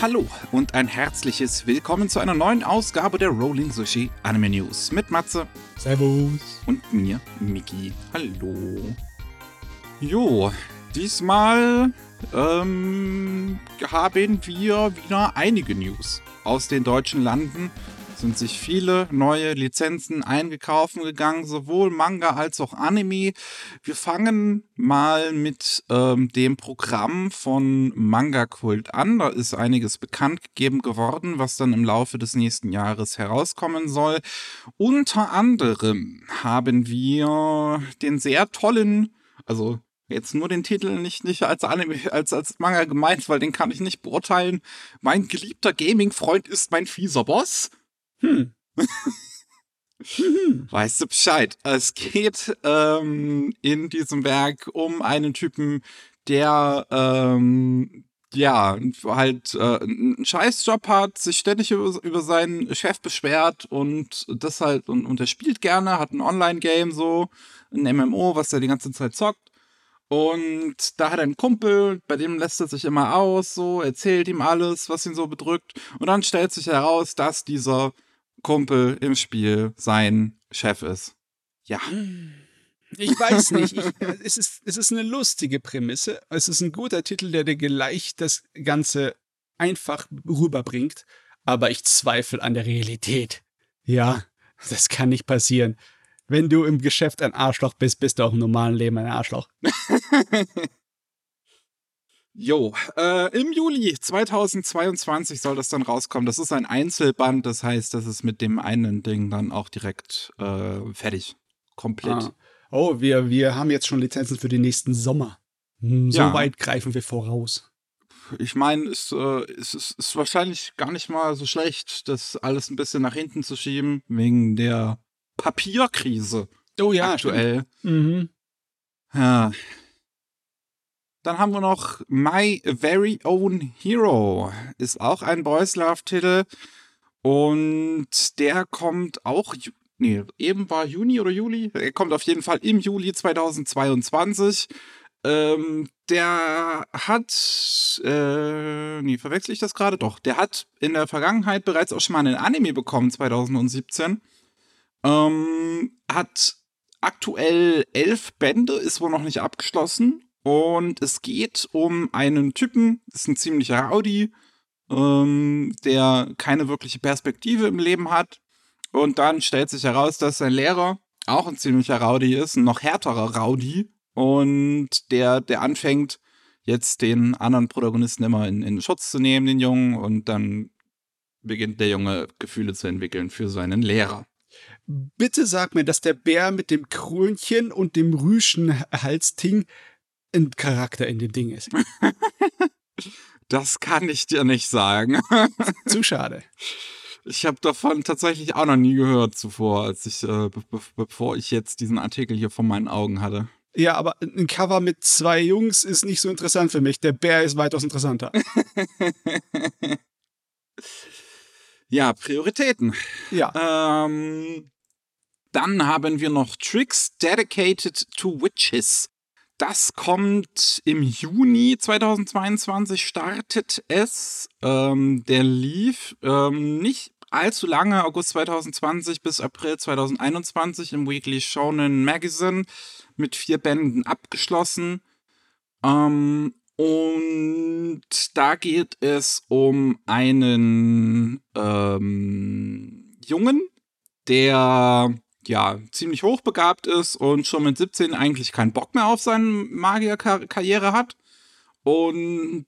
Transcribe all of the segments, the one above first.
Hallo und ein herzliches Willkommen zu einer neuen Ausgabe der Rolling Sushi Anime News mit Matze Servus. und mir, Miki. Hallo. Jo, diesmal ähm, haben wir wieder einige News aus den deutschen Landen. Sind sich viele neue Lizenzen eingekauft gegangen, sowohl Manga als auch Anime. Wir fangen mal mit ähm, dem Programm von Manga Kult an. Da ist einiges bekannt gegeben geworden, was dann im Laufe des nächsten Jahres herauskommen soll. Unter anderem haben wir den sehr tollen, also jetzt nur den Titel nicht, nicht als Anime, als, als Manga gemeint, weil den kann ich nicht beurteilen. Mein geliebter Gaming-Freund ist mein fieser Boss. Hm. Weißt du Bescheid? Es geht ähm, in diesem Werk um einen Typen, der ähm, ja halt äh, einen Scheißjob hat, sich ständig über, über seinen Chef beschwert und das halt und, und er spielt gerne, hat ein Online-Game so, ein MMO, was er die ganze Zeit zockt. Und da hat er einen Kumpel, bei dem lässt er sich immer aus, so, erzählt ihm alles, was ihn so bedrückt. Und dann stellt sich heraus, dass dieser Kumpel im Spiel sein Chef ist. Ja. Ich weiß nicht. Ich, es, ist, es ist eine lustige Prämisse. Es ist ein guter Titel, der dir gleich das Ganze einfach rüberbringt. Aber ich zweifle an der Realität. Ja, das kann nicht passieren. Wenn du im Geschäft ein Arschloch bist, bist du auch im normalen Leben ein Arschloch. Jo, äh, im Juli 2022 soll das dann rauskommen. Das ist ein Einzelband, das heißt, das ist mit dem einen Ding dann auch direkt äh, fertig. Komplett. Ah. Oh, wir, wir haben jetzt schon Lizenzen für den nächsten Sommer. Hm, So Ja. weit greifen wir voraus. Ich meine, es, äh, es ist, ist wahrscheinlich gar nicht mal so schlecht, das alles ein bisschen nach hinten zu schieben, wegen der Papierkrise Oh ja, aktuell. stimmt. Mhm. Ja. Dann haben wir noch My Very Own Hero. Ist auch ein Boys Love-Titel. Und der kommt auch. Nee, eben war Juni oder Juli. Er kommt auf jeden Fall im Juli 2022. Ähm, der hat. Äh, nee, verwechsel ich das gerade? Doch. Der hat in der Vergangenheit bereits auch schon mal einen Anime bekommen, 2017. Ähm, hat aktuell elf Bände, ist wohl noch nicht abgeschlossen. Und es geht um einen Typen, ist ein ziemlicher Rowdy, ähm, der keine wirkliche Perspektive im Leben hat. Und dann stellt sich heraus, dass sein Lehrer auch ein ziemlicher Rowdy ist, ein noch härterer Rowdy. Und der, der anfängt, jetzt den anderen Protagonisten immer in, in Schutz zu nehmen, den Jungen. Und dann beginnt der Junge Gefühle zu entwickeln für seinen Lehrer. Bitte sag mir, dass der Bär mit dem Krönchen und dem Rüschenhalsting ein Charakter in dem Ding ist. Das kann ich dir nicht sagen. Zu schade. Ich habe davon tatsächlich auch noch nie gehört zuvor, als ich, äh, be be bevor ich jetzt diesen Artikel hier vor meinen Augen hatte. Ja, aber ein Cover mit zwei Jungs ist nicht so interessant für mich. Der Bär ist weitaus interessanter. Ja, Prioritäten. Ja. Ähm, dann haben wir noch Tricks Dedicated to Witches. Das kommt im Juni 2022, startet es. Ähm, der lief ähm, nicht allzu lange, August 2020 bis April 2021 im Weekly Shonen Magazine mit vier Bänden abgeschlossen. Ähm, und da geht es um einen ähm, Jungen, der ja ziemlich hochbegabt ist und schon mit 17 eigentlich keinen Bock mehr auf seine Magierkarriere hat. Und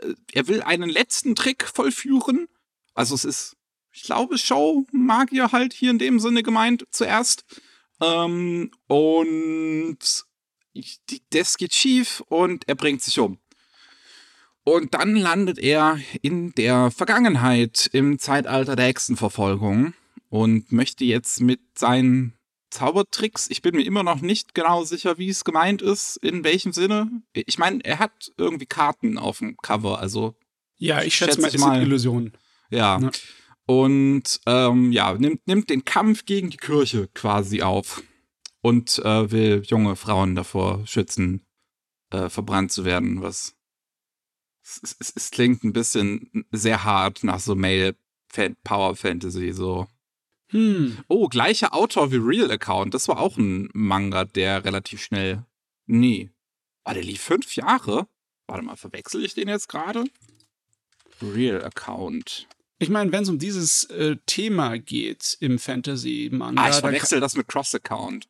äh, er will einen letzten Trick vollführen. Also es ist, ich glaube, Show-Magier halt hier in dem Sinne gemeint zuerst. Ähm, und das geht schief und er bringt sich um. Und dann landet er in der Vergangenheit im Zeitalter der Hexenverfolgung und möchte jetzt mit seinen Zaubertricks, ich bin mir immer noch nicht genau sicher, wie es gemeint ist, in welchem Sinne. Ich meine, er hat irgendwie Karten auf dem Cover, also Ja, ich schätze schätze mal, es sind. Illusionen. ja. Ja. Und ähm, ja, nimmt, nimmt den Kampf gegen die Kirche quasi auf und äh, will junge Frauen davor schützen, äh, verbrannt zu werden, was Es, es, es klingt ein bisschen sehr hart nach so Male Power Fantasy, so. Hm. Oh, gleicher Autor wie Real Account. Das war auch ein Manga, der relativ schnell. Nee. Oh, der lief fünf Jahre? Warte mal, verwechsel ich den jetzt gerade? Real Account. Ich meine, wenn es um dieses äh, Thema geht im Fantasy-Manga. Ah, ich verwechsel das mit Cross-Account.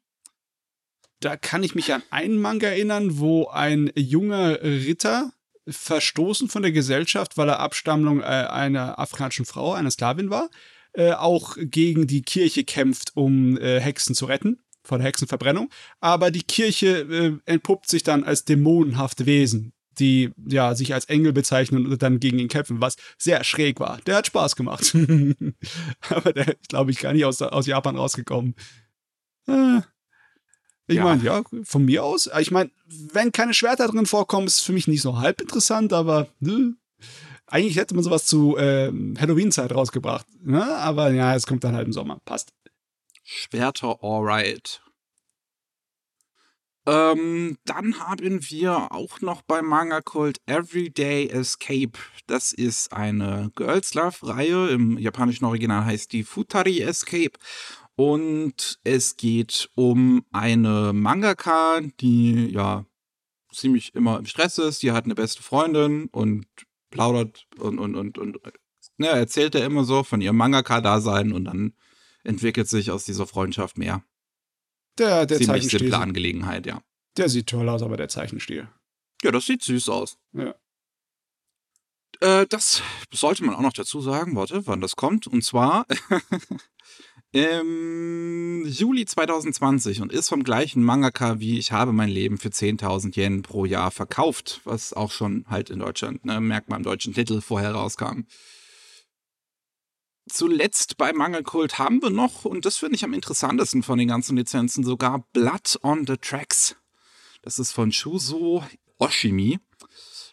Da kann ich mich an einen Manga erinnern, wo ein junger Ritter verstoßen von der Gesellschaft, weil er Abstammung äh, einer afrikanischen Frau, einer Sklavin war, äh, auch gegen die Kirche kämpft, um äh, Hexen zu retten vor der Hexenverbrennung. Aber die Kirche äh, entpuppt sich dann als dämonenhafte Wesen, die ja sich als Engel bezeichnen und dann gegen ihn kämpfen, was sehr schräg war. Der hat Spaß gemacht. Aber der ist, glaube ich, gar nicht aus, aus Japan rausgekommen. Äh, ich ja. meine, ja, von mir aus. Ich meine, wenn keine Schwerter drin vorkommen, ist es für mich nicht so halb interessant, aber ne, eigentlich hätte man sowas zu äh, Halloween-Zeit rausgebracht. Ne? Aber ja, es kommt dann halt im Sommer. Passt. Schwerter alright. Ähm, dann haben wir auch noch bei Manga Cult Everyday Escape. Das ist eine Girls Love-Reihe. Im japanischen Original heißt die Futari Escape. Und es geht um eine Mangaka, die ja ziemlich immer im Stress ist. Die hat eine beste Freundin und plaudert und, und, und, und ne, erzählt er immer so von ihrem Mangaka-Dasein und dann entwickelt sich aus dieser Freundschaft mehr. Der, der Ziemlich simple Angelegenheit, ja. Der sieht toll aus, aber der Zeichenstil. Ja, das sieht süß aus. Ja. Äh, das sollte man auch noch dazu sagen, warte, wann das kommt. Und zwar im Juli 2020 und ist vom gleichen Mangaka wie Ich habe mein Leben für 10.000 Yen pro Jahr verkauft, was auch schon halt in Deutschland, ne, merkt man im deutschen Titel, vorher rauskam. Zuletzt bei Mangelkult haben wir noch, und das finde ich am interessantesten von den ganzen Lizenzen, sogar Blood on the Tracks. Das ist von Shuzo Oshimi.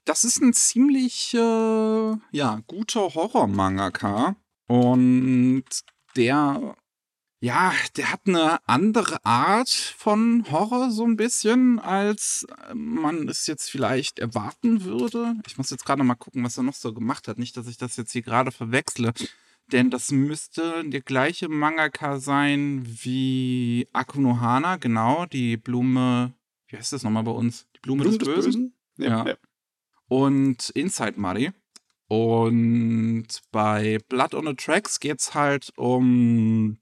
Das ist ein ziemlich, äh, ja, guter Horror-Mangaka. Und der, ja, der hat eine andere Art von Horror so ein bisschen, als man es jetzt vielleicht erwarten würde. Ich muss jetzt gerade mal gucken, was er noch so gemacht hat. Nicht, dass ich das jetzt hier gerade verwechsle. Denn das müsste der gleiche Mangaka sein wie Akunohana, genau, die Blume, wie heißt das nochmal bei uns? Die Blume, Blume des, des, Bösen? Bösen? Ja. ja. Und Inside Muddy. Und bei Blood on the Tracks geht es halt um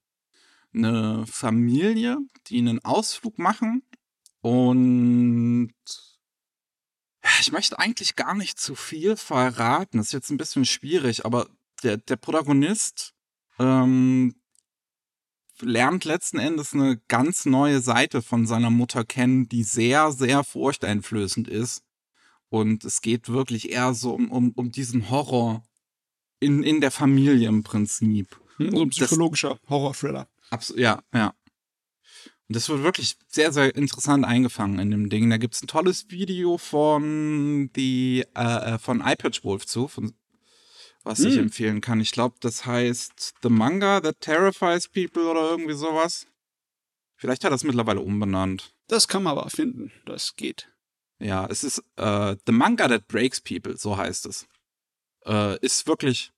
eine Familie, die einen Ausflug machen. Und ich möchte eigentlich gar nicht zu viel verraten. Das ist jetzt ein bisschen schwierig, aber der, der Protagonist ähm, lernt letzten Endes eine ganz neue Seite von seiner Mutter kennen, die sehr, sehr furchteinflößend ist. Und es geht wirklich eher so um, um, um diesen Horror in, in der Familie im Prinzip. Hm, so ein psychologischer Horror-Thriller. Ja, ja. Und das wird wirklich sehr, sehr interessant eingefangen in dem Ding. Da gibt es ein tolles Video von die äh, äh von iPad Wolf zu, von was ich hm. empfehlen kann. Ich glaube, das heißt The Manga That Terrifies People oder irgendwie sowas. Vielleicht hat er es mittlerweile umbenannt. Das kann man aber finden. Das geht. Ja, es ist äh, The Manga That Breaks People, so heißt es. Äh, ist wirklich.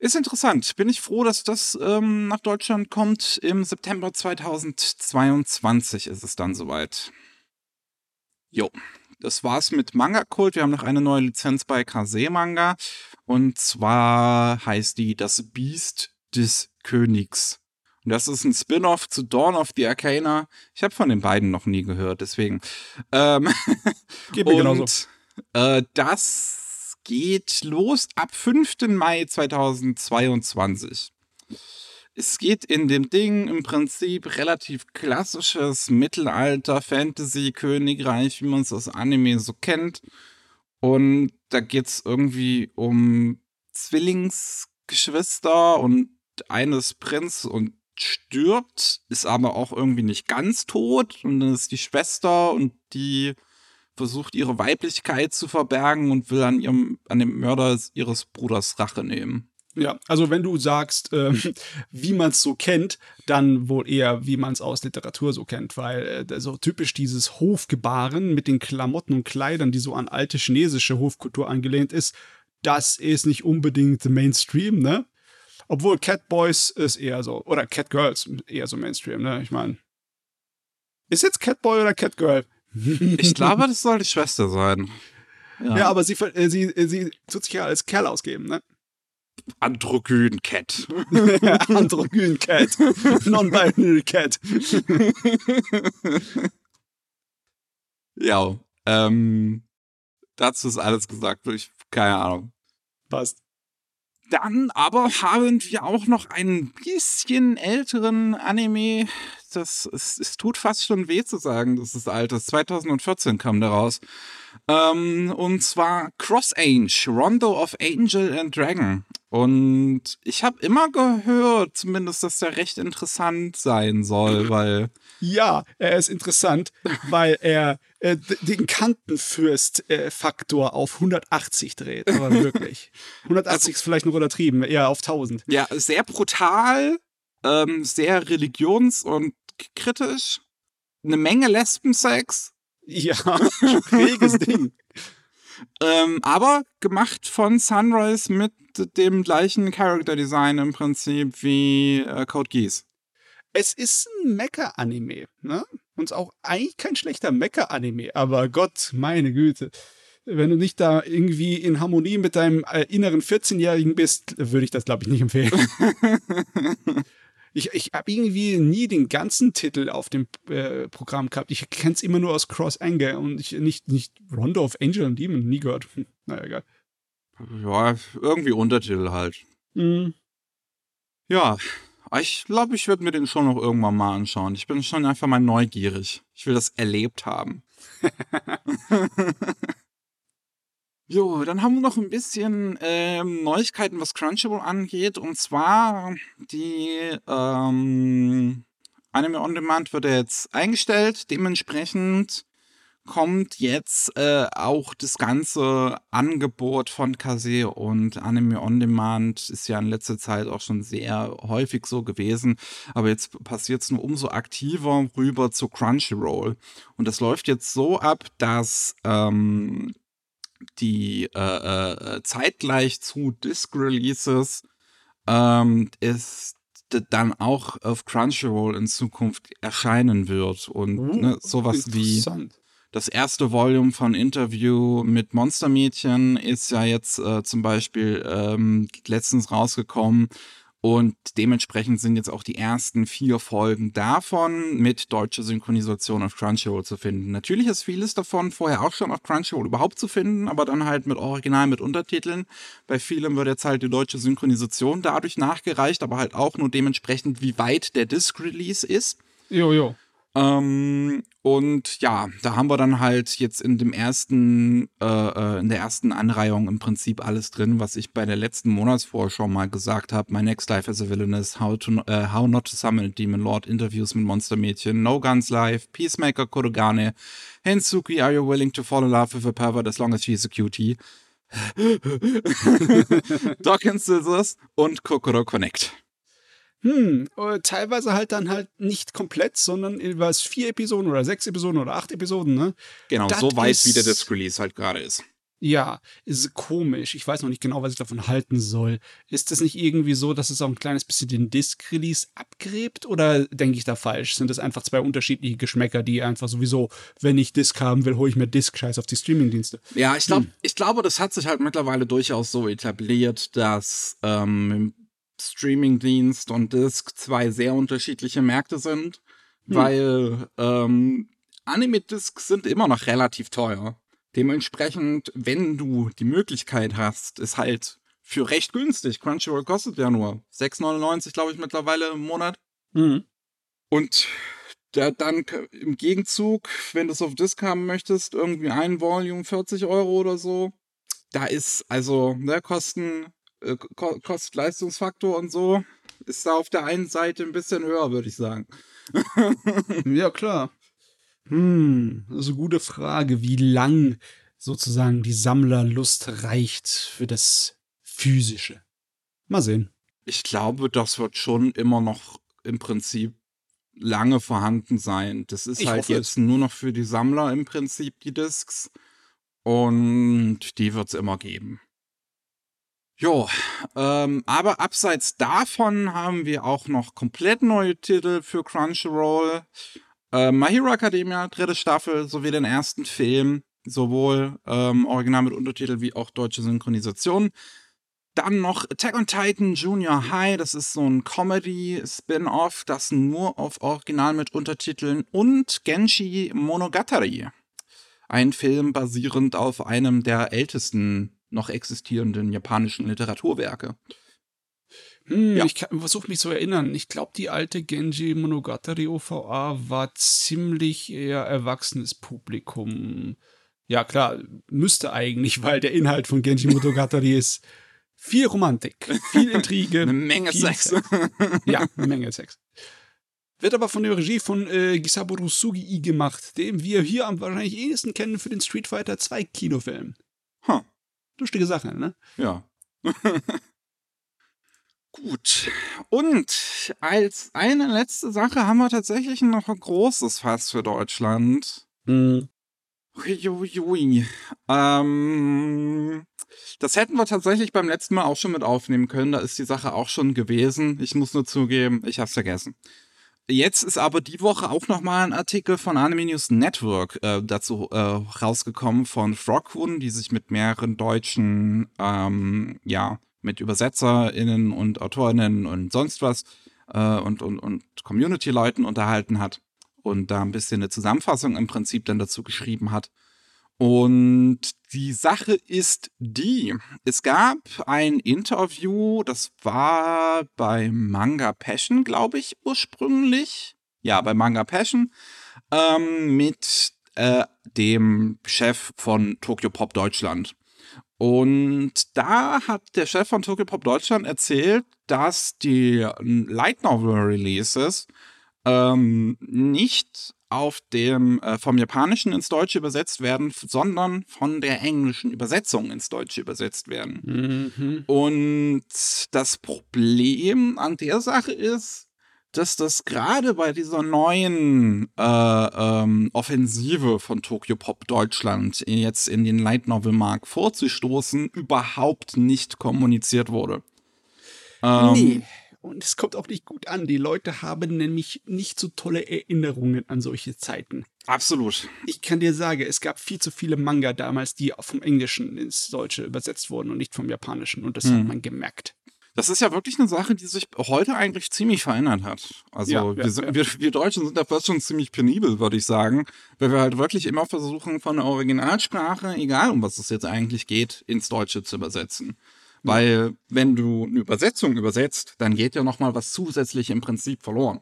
Ist interessant. Bin ich froh, dass das ähm, nach Deutschland kommt. Im September 2022 ist es dann soweit. Jo das war's mit Manga Kult. Wir haben noch eine neue Lizenz bei Kase Manga. Und zwar heißt die Das Biest des Königs. Und das ist ein Spin-off zu Dawn of the Arcana. Ich habe von den beiden noch nie gehört, deswegen. Ähm, Geht mir genauso. Äh, das geht los ab 5. Mai 2022. Es geht in dem Ding im Prinzip relativ klassisches Mittelalter, Fantasy, Königreich, wie man es aus Anime so kennt. Und da geht es irgendwie um Zwillingsgeschwister und eines Prinz und stirbt, ist aber auch irgendwie nicht ganz tot. Und dann ist die Schwester und die versucht ihre Weiblichkeit zu verbergen und will an ihrem, an dem Mörder ihres Bruders Rache nehmen. Ja, also wenn du sagst, ähm, wie man es so kennt, dann wohl eher, wie man es aus Literatur so kennt, weil äh, so typisch dieses Hofgebaren mit den Klamotten und Kleidern, die so an alte chinesische Hofkultur angelehnt ist, das ist nicht unbedingt Mainstream, ne? Obwohl Catboys ist eher so, oder Catgirls eher so Mainstream, ne? Ich meine, ist jetzt Catboy oder Catgirl? Ich glaube, das soll die Schwester sein. Ja, ja aber sie, äh, sie, äh, sie tut sich ja als Kerl ausgeben, ne? Androgyn Cat. Androgyn Cat. Non-binary Cat. ja, ähm, dazu ist alles gesagt. Ich, keine Ahnung. Passt. Dann aber haben wir auch noch einen bisschen älteren Anime. Das es, es tut fast schon weh zu sagen, das ist alt. Das 2014 kam der raus. Ähm, und zwar Cross Ange, Rondo of Angel and Dragon. Und ich habe immer gehört, zumindest, dass der recht interessant sein soll, weil. Ja, er ist interessant, weil er äh, den Kantenfürst-Faktor äh, auf 180 dreht. Aber wirklich. 180 also, ist vielleicht noch übertrieben, eher auf 1000. Ja, sehr brutal, ähm, sehr religions- und kritisch. Eine Menge Lesbensex. Ja, schräges Ding. Ähm, aber gemacht von Sunrise mit dem gleichen Character Design im Prinzip wie äh, Code Geass. Es ist ein Mecha-Anime, ne? Und auch eigentlich kein schlechter Mecha-Anime, aber Gott, meine Güte. Wenn du nicht da irgendwie in Harmonie mit deinem äh, inneren 14-Jährigen bist, würde ich das, glaube ich, nicht empfehlen. Ich, ich habe irgendwie nie den ganzen Titel auf dem äh, Programm gehabt. Ich kenne es immer nur aus Cross Anger und ich nicht, nicht Rondo of Angel and Demon, nie gehört. Hm, naja, egal. Ja, irgendwie Untertitel halt. Mhm. Ja, ich glaube, ich würde mir den schon noch irgendwann mal anschauen. Ich bin schon einfach mal neugierig. Ich will das erlebt haben. Jo, dann haben wir noch ein bisschen ähm, Neuigkeiten, was Crunchyroll angeht. Und zwar die ähm, Anime On Demand wird jetzt eingestellt. Dementsprechend kommt jetzt äh, auch das ganze Angebot von Kase und Anime On Demand ist ja in letzter Zeit auch schon sehr häufig so gewesen, aber jetzt passiert es nur umso aktiver rüber zu Crunchyroll. Und das läuft jetzt so ab, dass ähm, die äh, äh, zeitgleich zu Disc-Releases ähm, ist dann auch auf Crunchyroll in Zukunft erscheinen wird. Und uh, ne, sowas wie das erste Volume von Interview mit Monstermädchen ist ja jetzt äh, zum Beispiel ähm, letztens rausgekommen. Und dementsprechend sind jetzt auch die ersten vier Folgen davon mit deutscher Synchronisation auf Crunchyroll zu finden. Natürlich ist vieles davon vorher auch schon auf Crunchyroll überhaupt zu finden, aber dann halt mit Original, mit Untertiteln. Bei vielem wird jetzt halt die deutsche Synchronisation dadurch nachgereicht, aber halt auch nur dementsprechend, wie weit der Disc-Release ist. Jo, jo. Ähm, und ja, da haben wir dann halt jetzt in dem ersten, äh, äh, in der ersten Anreihung im Prinzip alles drin, was ich bei der letzten Monatsvorschau mal gesagt habe. My Next Life as a Villainess, How, to, uh, How Not to Summon a Demon Lord, Interviews mit Monstermädchen, No Guns Life, Peacemaker Kodogane, Hensuki, Are You Willing to Fall in Love with a Pervert as long as she's a cutie? Doc and Scissors und Kokoro Connect. Hm, äh, teilweise halt dann halt nicht komplett, sondern über vier Episoden oder sechs Episoden oder acht Episoden, ne? Genau, das so weit, ist, wie der Disc Release halt gerade ist. Ja, ist komisch. Ich weiß noch nicht genau, was ich davon halten soll. Ist das nicht irgendwie so, dass es auch ein kleines bisschen den Disc-Release abgräbt? Oder denke ich da falsch? Sind das einfach zwei unterschiedliche Geschmäcker, die einfach sowieso, wenn ich Disc haben will, hole ich mir Disc-Scheiß auf die Streaming-Dienste? Ja, ich glaube, hm. ich glaube, das hat sich halt mittlerweile durchaus so etabliert, dass ähm, Streamingdienst und Disc zwei sehr unterschiedliche Märkte sind, hm. weil ähm, Anime-Discs sind immer noch relativ teuer. Dementsprechend, wenn du die Möglichkeit hast, ist halt für recht günstig. Crunchyroll kostet ja nur 6,99, glaube ich, mittlerweile im Monat. Mhm. Und da dann im Gegenzug, wenn du es auf Disc haben möchtest, irgendwie ein Volume 40 Euro oder so. Da ist also, ne, Kosten äh, Kost-Leistungsfaktor und so ist da auf der einen Seite ein bisschen höher, würde ich sagen. ja, klar. Hm, eine gute Frage, wie lang sozusagen die Sammlerlust reicht für das Physische. Mal sehen. Ich glaube, das wird schon immer noch im Prinzip lange vorhanden sein. Das ist Ich halt jetzt nur noch für die Sammler im Prinzip die Discs. Und die wird es immer geben. Jo, ähm, aber abseits davon haben wir auch noch komplett neue Titel für Crunchyroll. Äh, My Hero Academia, dritte Staffel, sowie den ersten Film, sowohl ähm, Original mit Untertitel wie auch deutsche Synchronisation. Dann noch Attack on Titan Junior High, das ist so ein Comedy-Spin-Off, das nur auf Original mit Untertiteln und Genshi Monogatari. Ein Film basierend auf einem der ältesten noch existierenden japanischen Literaturwerke. Hm, Ja. Ich versuche mich zu erinnern. Ich glaube, die alte Genji Monogatari OVA war ziemlich eher erwachsenes Publikum. Ja, klar, müsste eigentlich, weil der Inhalt von Genji Monogatari ist viel Romantik, viel Intrige. Eine Menge viel Sex. Ja, eine Menge Sex. Wird aber von der Regie von äh, Gisaburo Sugii gemacht, den wir hier am wahrscheinlich ehesten kennen für den Street Fighter 2 Kinofilm. Huh. Lustige Sache, ne? Ja. Gut. Und als eine letzte Sache haben wir tatsächlich noch ein großes Fass für Deutschland. Uiuiui. Ähm, das hätten wir tatsächlich beim letzten Mal auch schon mit aufnehmen können. Da ist die Sache auch schon gewesen. Ich muss nur zugeben, ich hab's vergessen. Jetzt ist aber die Woche auch nochmal ein Artikel von Anime News Network äh, dazu äh, rausgekommen von Froghoon, die sich mit mehreren deutschen, ähm, ja, mit ÜbersetzerInnen und AutorInnen und sonst was äh, und, und, und Community-Leuten unterhalten hat und da ein bisschen eine Zusammenfassung im Prinzip dann dazu geschrieben hat. Und die Sache ist die, es gab ein Interview, das war bei Manga Passion, glaube ich, ursprünglich. Ja, bei Manga Passion, ähm, mit äh, dem Chef von Tokyo Pop Deutschland. Und da hat der Chef von Tokyo Pop Deutschland erzählt, dass die Light Novel Releases ähm, nicht auf dem äh, vom Japanischen ins Deutsche übersetzt werden, sondern von der englischen Übersetzung ins Deutsche übersetzt werden. Mhm. Und das Problem an der Sache ist, dass das gerade bei dieser neuen äh, ähm, Offensive von Tokyo Pop Deutschland jetzt in den Light Novel Markt vorzustoßen, überhaupt nicht kommuniziert wurde. Ähm, nee. Und es kommt auch nicht gut an. Die Leute haben nämlich nicht so tolle Erinnerungen an solche Zeiten. Absolut. Ich kann dir sagen, es gab viel zu viele Manga damals, die vom Englischen ins Deutsche übersetzt wurden und nicht vom Japanischen. Und das Mhm. hat man gemerkt. Das ist ja wirklich eine Sache, die sich heute eigentlich ziemlich verändert hat. Also Ja, ja, wir, sind, ja. Wir, wir Deutschen sind da fast schon ziemlich penibel, würde ich sagen, weil wir halt wirklich immer versuchen, von der Originalsprache, egal um was es jetzt eigentlich geht, ins Deutsche zu übersetzen. Weil wenn du eine Übersetzung übersetzt, dann geht ja noch mal was zusätzlich im Prinzip verloren.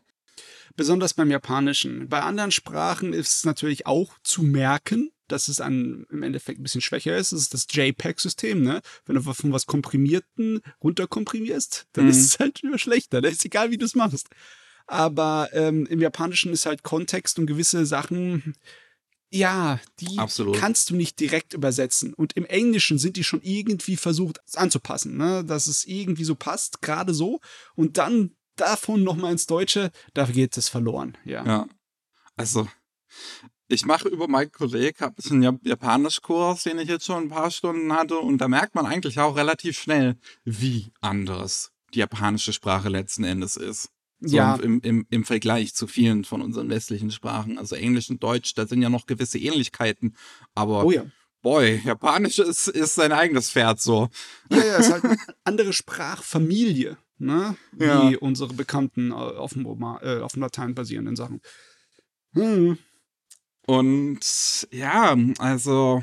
Besonders beim Japanischen. Bei anderen Sprachen ist es natürlich auch zu merken, dass es an, im Endeffekt ein bisschen schwächer ist. Das ist das JPEG-System, ne? Wenn du von was Komprimierten runterkomprimierst, dann Mhm. ist es halt immer schlechter. Da ist egal, wie du es machst. Aber ähm, im Japanischen ist halt Kontext und gewisse Sachen, ja, die Absolut. kannst du nicht direkt übersetzen. Und im Englischen sind die schon irgendwie versucht anzupassen, ne? dass es irgendwie so passt, gerade so. Und dann davon nochmal ins Deutsche, da geht es verloren. Ja. Ja. Also, ich mache über meinen Kollegen, habe einen Jap- Japanischkurs, den ich jetzt schon ein paar Stunden hatte, und da merkt man eigentlich auch relativ schnell, wie anders die japanische Sprache letzten Endes ist. So Ja. im, im, im Vergleich zu vielen von unseren westlichen Sprachen. Also Englisch und Deutsch, da sind ja noch gewisse Ähnlichkeiten, aber Oh ja. boy, Japanisch ist, ist sein eigenes Pferd so. Ja, ja, ist halt eine andere Sprachfamilie, ne? Wie Ja. unsere bekannten äh, auf dem, äh, auf dem Latein basierenden Sachen. Hm. Und ja, also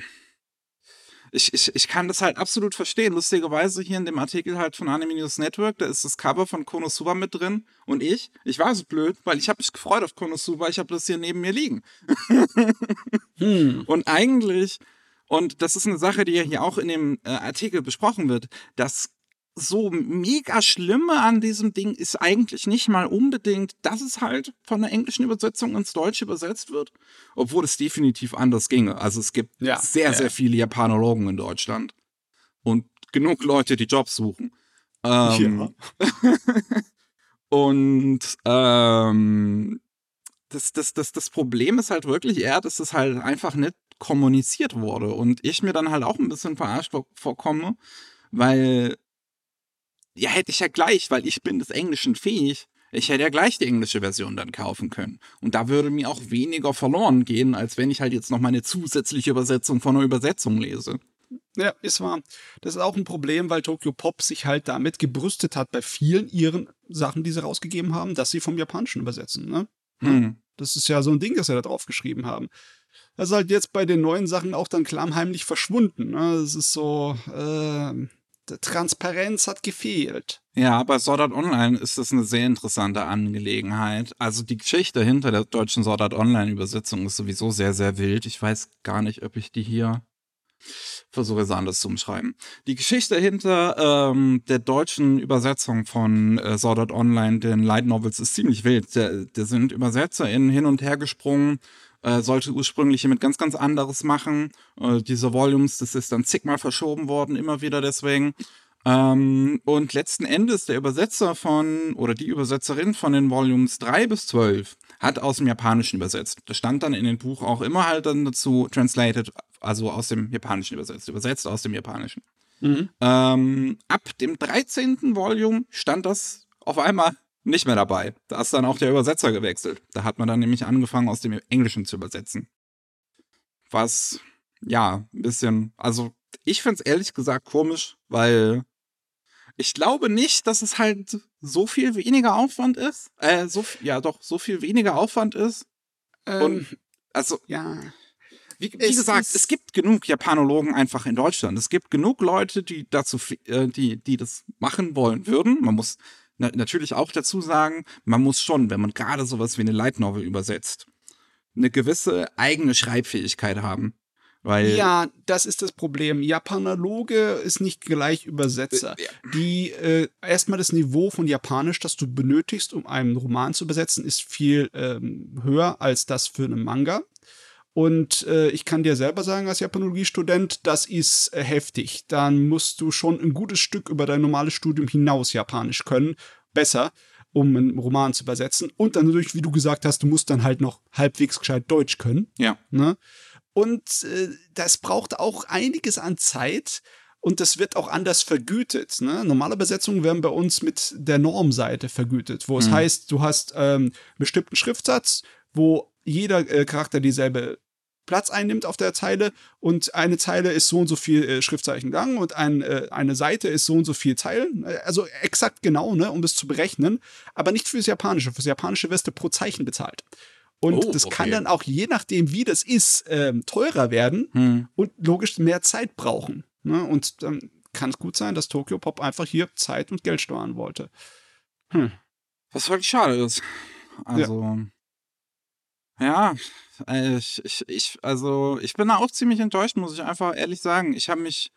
ich, ich, ich kann das halt absolut verstehen. Lustigerweise hier in dem Artikel halt von Anime News Network, da ist das Cover von Konosuba mit drin und ich, ich war so blöd, weil ich habe mich gefreut auf Konosuba, ich habe das hier neben mir liegen. Hm. Und eigentlich, und das ist eine Sache, die ja hier auch in dem äh, Artikel besprochen wird, das so mega Schlimme an diesem Ding ist eigentlich nicht mal unbedingt, dass es halt von der englischen Übersetzung ins Deutsche übersetzt wird, obwohl es definitiv anders ginge. Also es gibt Ja, sehr, ja. sehr viele Japanologen in Deutschland und genug Leute, die Jobs suchen. Ähm, und ähm, das, das, das, das Problem ist halt wirklich eher, dass es halt einfach nicht kommuniziert wurde und ich mir dann halt auch ein bisschen verarscht vorkomme, weil ja, hätte ich ja gleich, weil ich bin des Englischen fähig. Ich hätte ja gleich die englische Version dann kaufen können. Und da würde mir auch weniger verloren gehen, als wenn ich halt jetzt noch mal eine zusätzliche Übersetzung von einer Übersetzung lese. Ja, ist wahr. Das ist auch ein Problem, weil Tokyo Pop sich halt damit gebrüstet hat bei vielen ihren Sachen, die sie rausgegeben haben, dass sie vom Japanischen übersetzen. Ne? Hm. Das ist ja so ein Ding, das sie da drauf geschrieben haben. Das ist halt jetzt bei den neuen Sachen auch dann klammheimlich verschwunden. Ne? Das ist so, äh, Transparenz hat gefehlt. Ja, bei Sword Art Online ist das eine sehr interessante Angelegenheit. Also die Geschichte hinter der deutschen Sword Art Online Übersetzung ist sowieso sehr, sehr wild. Ich weiß gar nicht, ob ich die hier versuche es anders zu umschreiben. Die Geschichte hinter ähm, der deutschen Übersetzung von äh, Sword Art Online, den Light Novels, ist ziemlich wild. Da, da sind ÜbersetzerInnen hin und her gesprungen äh, sollte ursprünglich mit ganz, ganz anderes machen. Äh, diese Volumes, das ist dann zigmal verschoben worden, immer wieder deswegen. Ähm, und letzten Endes der Übersetzer von, oder die Übersetzerin von den Volumes 3 bis 12 hat aus dem Japanischen übersetzt. Das stand dann in dem Buch auch immer halt dann dazu translated, also aus dem Japanischen übersetzt, übersetzt aus dem Japanischen. Mhm. Ähm, ab dem 13. Volume stand das auf einmal nicht mehr dabei. Da ist dann auch der Übersetzer gewechselt. Da hat man dann nämlich angefangen, aus dem Englischen zu übersetzen. Was, ja, ein bisschen, also ich finde es ehrlich gesagt komisch, weil ich glaube nicht, dass es halt so viel weniger Aufwand ist. Äh, so, ja, doch, so viel weniger Aufwand ist. Ähm, Und, also, ja. Wie, wie es gesagt, es gibt genug Japanologen einfach in Deutschland. Es gibt genug Leute, die dazu, äh, die, die das machen wollen würden. Man muss na, natürlich auch dazu sagen, man muss schon, wenn man gerade sowas wie eine Light Novel übersetzt, eine gewisse eigene Schreibfähigkeit haben. Weil ja, das ist das Problem. Japanologe ist nicht gleich Übersetzer. Äh, ja. Die äh, erstmal das Niveau von Japanisch, das du benötigst, um einen Roman zu übersetzen, ist viel ähm, höher als das für einen Manga. Und äh, ich kann dir selber sagen, als Japanologiestudent, das ist äh, heftig. Dann musst du schon ein gutes Stück über dein normales Studium hinaus Japanisch können. Besser, um einen Roman zu übersetzen. Und dann natürlich, wie du gesagt hast, du musst dann halt noch halbwegs gescheit Deutsch können. Ja. Ne? Und äh, das braucht auch einiges an Zeit. Und das wird auch anders vergütet. Ne? Normale Übersetzungen werden bei uns mit der Normseite vergütet, wo es mhm. heißt, du hast ähm, einen bestimmten Schriftsatz, wo jeder äh, Charakter dieselbe Platz einnimmt auf der Zeile und eine Zeile ist so und so viel äh, Schriftzeichen lang und ein, äh, eine Seite ist so und so viel Zeilen. Also exakt genau, ne, um das zu berechnen, aber nicht fürs Japanische. Fürs Japanische wirst du pro Zeichen bezahlt. Und oh, das okay. kann dann auch je nachdem, wie das ist, ähm, teurer werden hm. und logisch mehr Zeit brauchen. Ne? Und dann kann es gut sein, dass Tokyo Pop einfach hier Zeit und Geld steuern wollte. Hm. Was wirklich schade ist. Also. Ja. Ja, äh, ich, ich, ich, also ich bin da auch ziemlich enttäuscht, muss ich einfach ehrlich sagen. Ich habe mich.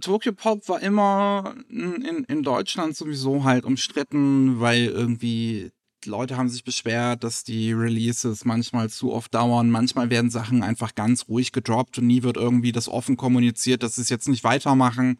Tokyo Pop war immer in, in Deutschland sowieso halt umstritten, weil irgendwie Leute haben sich beschwert, dass die Releases manchmal zu oft dauern. Manchmal werden Sachen einfach ganz ruhig gedroppt und nie wird irgendwie das offen kommuniziert, dass sie es jetzt nicht weitermachen.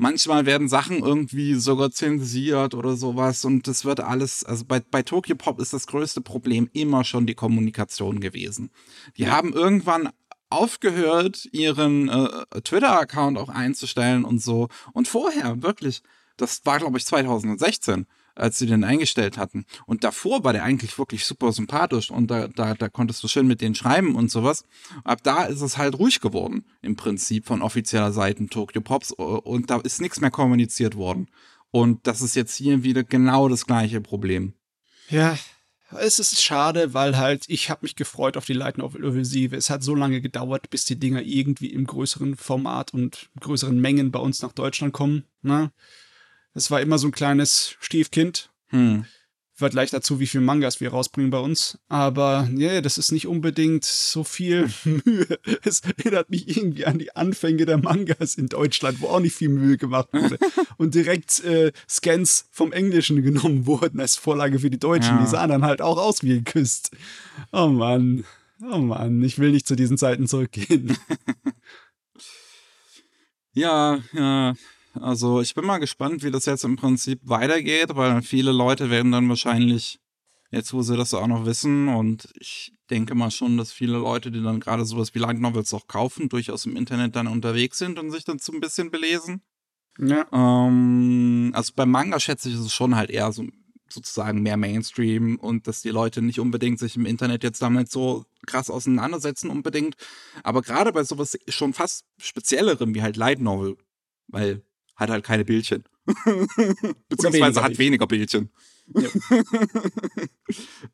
Manchmal werden Sachen irgendwie sogar zensiert oder sowas und das wird alles, also bei, bei Tokyo Pop ist das größte Problem immer schon die Kommunikation gewesen. Die ja. haben irgendwann aufgehört, ihren äh, Twitter-Account auch einzustellen und so. Und vorher, wirklich, das war, glaube ich, 2016 als sie den eingestellt hatten. Und davor war der eigentlich wirklich super sympathisch und da, da, da konntest du schön mit denen schreiben und sowas. Ab da ist es halt ruhig geworden, im Prinzip von offizieller Seite Tokyo Pops und da ist nichts mehr kommuniziert worden. Und das ist jetzt hier wieder genau das gleiche Problem. Ja, es ist schade, weil halt ich habe mich gefreut auf die Light Novel Offensive. Es hat so lange gedauert, bis die Dinger irgendwie im größeren Format und größeren Mengen bei uns nach Deutschland kommen. Ne? Es war immer so ein kleines Stiefkind. Hm. Vergleich dazu, wie viel Mangas wir rausbringen bei uns. Aber yeah, das ist nicht unbedingt so viel Mühe. Es erinnert mich irgendwie an die Anfänge der Mangas in Deutschland, wo auch nicht viel Mühe gemacht wurde. und direkt äh, Scans vom Englischen genommen wurden als Vorlage für die Deutschen. Ja. Die sahen dann halt auch aus wie geküsst. Oh Mann. Oh Mann, ich will nicht zu diesen Zeiten zurückgehen. ja, ja Also ich bin mal gespannt, wie das jetzt im Prinzip weitergeht, weil viele Leute werden dann wahrscheinlich, jetzt wo sie das auch noch wissen, und ich denke mal schon, dass viele Leute, die dann gerade sowas wie Light Novels auch kaufen, durchaus im Internet dann unterwegs sind und sich dann so ein bisschen belesen. Ja. Ähm, also beim Manga schätze ich, ist es schon halt eher so sozusagen mehr Mainstream und dass die Leute nicht unbedingt sich im Internet jetzt damit so krass auseinandersetzen unbedingt. Aber gerade bei sowas schon fast speziellerem wie halt Light Novel, weil hat halt keine Bildchen. Beziehungsweise weniger hat weniger Bildchen.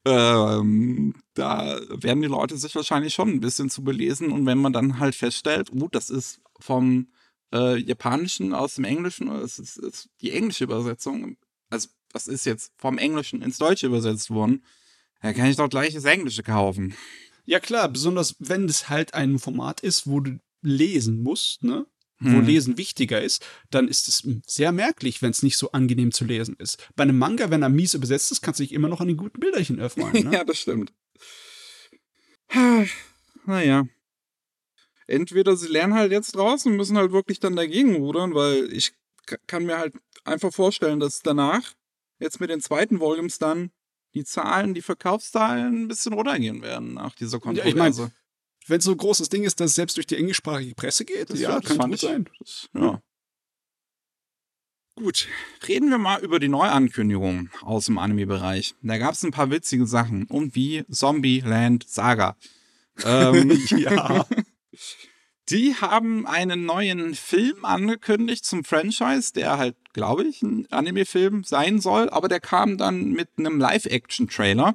ähm, da werden die Leute sich wahrscheinlich schon ein bisschen zu belesen und wenn man dann halt feststellt, uh, das ist vom äh, Japanischen aus dem Englischen, es ist, ist die englische Übersetzung, also das ist jetzt vom Englischen ins Deutsche übersetzt worden, da kann ich doch gleich das Englische kaufen. Ja, klar, besonders wenn es halt ein Format ist, wo du lesen musst, ne? Wo Hm. Lesen wichtiger ist, dann ist es sehr merklich, wenn es nicht so angenehm zu lesen ist. Bei einem Manga, wenn er mies übersetzt ist, kannst du dich immer noch an die guten Bilderchen erfreuen. Ne? ja, das stimmt. Naja. Entweder sie lernen halt jetzt draußen und müssen halt wirklich dann dagegen rudern, weil ich kann mir halt einfach vorstellen, dass danach, jetzt mit den zweiten Volumes dann, die Zahlen, die Verkaufszahlen ein bisschen runtergehen werden nach dieser Ja, ich mein, Wenn so ein großes Ding ist, dass es selbst durch die englischsprachige Presse geht, Das- ja, das kann gut sein. Das, ja. Gut, reden wir mal über die Neuankündigung aus dem Anime-Bereich. Da gab es ein paar witzige Sachen. Und wie Zombieland Saga. ähm, ja. Die haben einen neuen Film angekündigt zum Franchise, der halt, glaube ich, ein Anime-Film sein soll, aber der kam dann mit einem Live-Action-Trailer,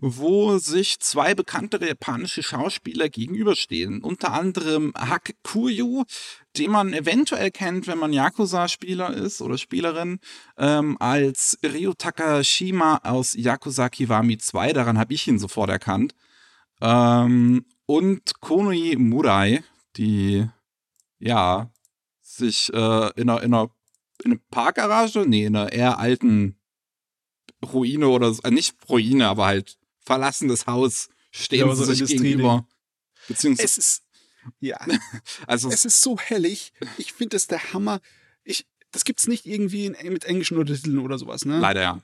wo sich zwei bekanntere japanische Schauspieler gegenüberstehen. Unter anderem Hak Kuyo, den man eventuell kennt, wenn man Yakuza-Spieler ist oder Spielerin, ähm, als Ryo Takashima aus Yakuza Kiwami 2, daran habe ich ihn sofort erkannt. Ähm, und Konoi Murai, die ja sich äh, in einer, in einer in einer Parkgarage, nee, in einer eher alten Ruine oder so, äh, nicht Ruine, aber halt verlassenes Haus stehen Ja, sie so sich gegenüber. Beziehungsweise, Es ist, ja, also es ist so hellig. Ich finde das der Hammer. Ich, das gibt's nicht irgendwie in, mit englischen Untertiteln oder sowas, ne? leider ja.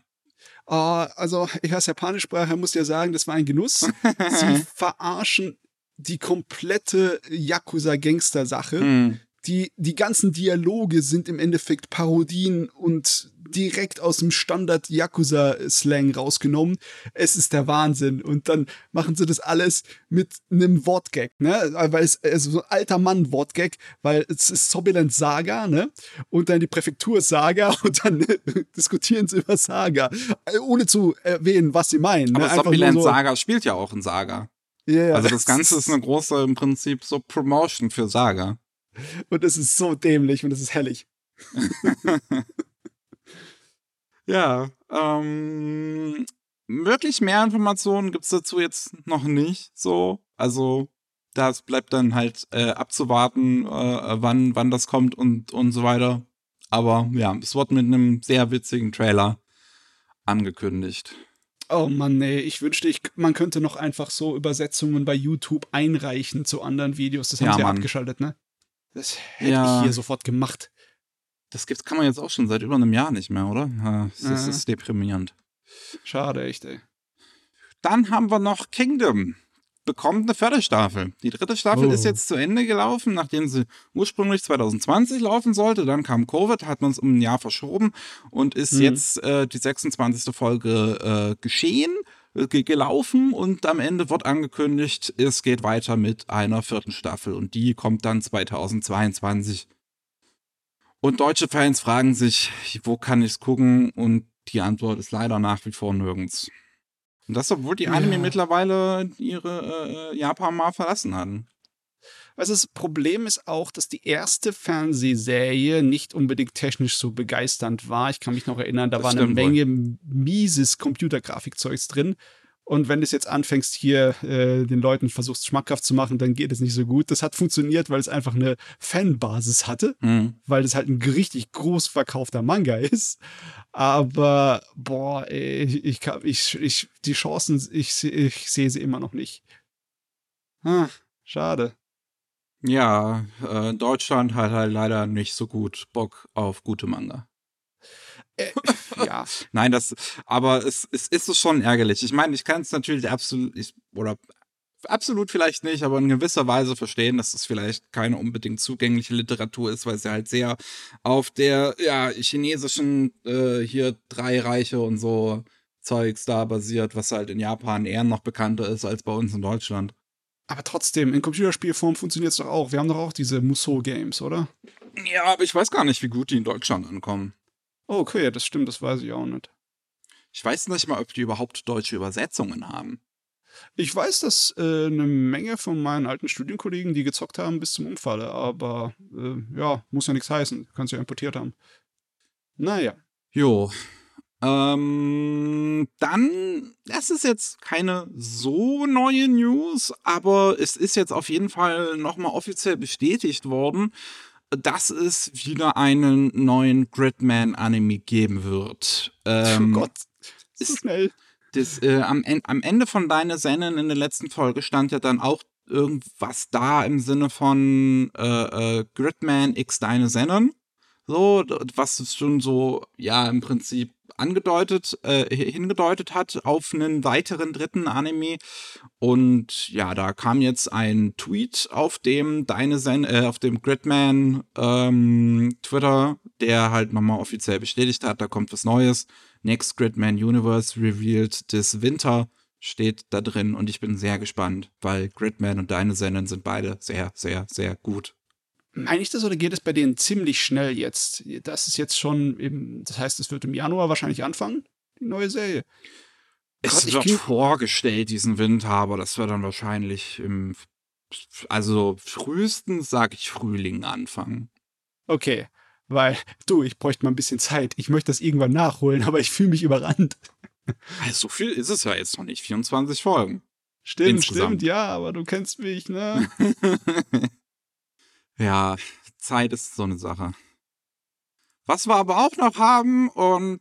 Ah, also, ich als Japanischsprache muss dir sagen, das war ein Genuss. Sie verarschen die komplette Yakuza-Gangster-Sache. Hm. Die, die ganzen Dialoge sind im Endeffekt Parodien und direkt aus dem Standard-Yakuza-Slang rausgenommen. Es ist der Wahnsinn. Und dann machen sie das alles mit einem Wortgag, ne? Weil es also so ein alter Mann-Wortgag, weil es ist Zombieland Saga, ne? Und dann die Präfektur Saga und dann diskutieren sie über Saga. Äh, Ohne zu erwähnen, was sie meinen. Aber ne? Zombieland nur so, Saga spielt ja auch in Saga. Ja, Also das Ganze ist eine große, im Prinzip so Promotion für Saga. Und es ist so dämlich und es ist hellig. Ja, ähm, wirklich mehr Informationen gibt's dazu jetzt noch nicht so. Also das bleibt dann halt äh, abzuwarten, äh, wann, wann das kommt und, und so weiter. Aber ja, es wird mit einem sehr witzigen Trailer angekündigt. Oh Mann, nee, ich wünschte, ich, man könnte noch einfach so Übersetzungen bei YouTube einreichen zu anderen Videos. Das haben Ja, sie Mann. abgeschaltet, ne? Das hätte Ja. ich hier sofort gemacht. Das gibt's, kann man jetzt auch schon seit über einem Jahr nicht mehr, oder? Ja, Das ist deprimierend. Schade, echt, ey. Dann haben wir noch Kingdom. Bekommt eine Viertelstaffel. Die dritte Staffel Oh. ist jetzt zu Ende gelaufen, nachdem sie ursprünglich 2020 laufen sollte. Dann kam Covid, hat man es um ein Jahr verschoben und ist Mhm. jetzt äh, die 26. Folge äh, geschehen, äh, ge gelaufen und am Ende wird angekündigt, es geht weiter mit einer vierten Staffel und die kommt dann 2022. Und deutsche Fans fragen sich, wo kann ich's gucken? Und die Antwort ist leider nach wie vor nirgends. Und das, obwohl die Anime Ja. mittlerweile ihre äh, Japan mal verlassen hatten. Also das Problem ist auch, dass die erste Fernsehserie nicht unbedingt technisch so begeisternd war. Ich kann mich noch erinnern, da Das war eine stimmt wohl. Menge mieses Computergrafikzeugs drin. Und wenn du es jetzt anfängst, hier äh, den Leuten versuchst, schmackhaft zu machen, dann geht es nicht so gut. Das hat funktioniert, weil es einfach eine Fanbasis hatte, Hm. weil es halt ein richtig groß verkaufter Manga ist. Aber, boah, ey, ich, kann, ich, ich, die Chancen, ich, ich sehe sie immer noch nicht. Ah, schade. Ja, äh, Deutschland hat halt leider nicht so gut Bock auf gute Manga. Äh, ja. Nein, das, aber es, es ist schon ärgerlich. Ich meine, ich kann es natürlich absolut, ich, oder absolut vielleicht nicht, aber in gewisser Weise verstehen, dass es vielleicht keine unbedingt zugängliche Literatur ist, weil sie halt sehr auf der, ja, chinesischen, äh, hier drei Reiche und so Zeugs da basiert, was halt in Japan eher noch bekannter ist als bei uns in Deutschland. Aber trotzdem, in Computerspielform funktioniert es doch auch. Wir haben doch auch diese Musou-Games, oder? Ja, aber ich weiß gar nicht, wie gut die in Deutschland ankommen. Oh, okay, das stimmt, das weiß ich auch nicht. Ich weiß nicht mal, ob die überhaupt deutsche Übersetzungen haben. Ich weiß, dass äh, eine Menge von meinen alten Studienkollegen, die gezockt haben bis zum Unfalle, aber äh, ja, muss ja nichts heißen. Kannst ja importiert haben. Naja. Jo. Ähm, dann, das ist jetzt keine so neue News, aber es ist jetzt auf jeden Fall nochmal offiziell bestätigt worden, dass es wieder einen neuen Gridman-Anime geben wird. Ähm, oh Gott, so schnell. Das, äh, am, am Ende von deiner Sennen in der letzten Folge stand ja dann auch irgendwas da im Sinne von äh, äh, Gridman X Deine Sennen. So, was schon so, ja, im Prinzip angedeutet, äh, hingedeutet hat auf einen weiteren dritten Anime. Und ja, da kam jetzt ein Tweet auf dem deine Sen äh, auf dem Gridman ähm, Twitter, der halt nochmal offiziell bestätigt hat, da kommt was Neues. Next Gridman Universe revealed this Winter steht da drin und ich bin sehr gespannt, weil Gridman und deine Senden sind beide sehr, sehr, sehr gut. Meine ich das oder geht es bei denen ziemlich schnell jetzt? Das ist jetzt schon eben, das heißt, es wird im Januar wahrscheinlich anfangen, die neue Serie. Es Gott, wird vorgestellt diesen Winter, aber das wird dann wahrscheinlich im, also frühestens, sage ich, Frühling anfangen. Okay, weil, du, ich bräuchte mal ein bisschen Zeit. Ich möchte das irgendwann nachholen, aber ich fühle mich überrannt. Also so viel ist es ja jetzt noch nicht. 24 Folgen. Stimmt, Insgesamt. stimmt, ja, aber du kennst mich, ne? ja, Zeit ist so eine Sache. Was wir aber auch noch haben, und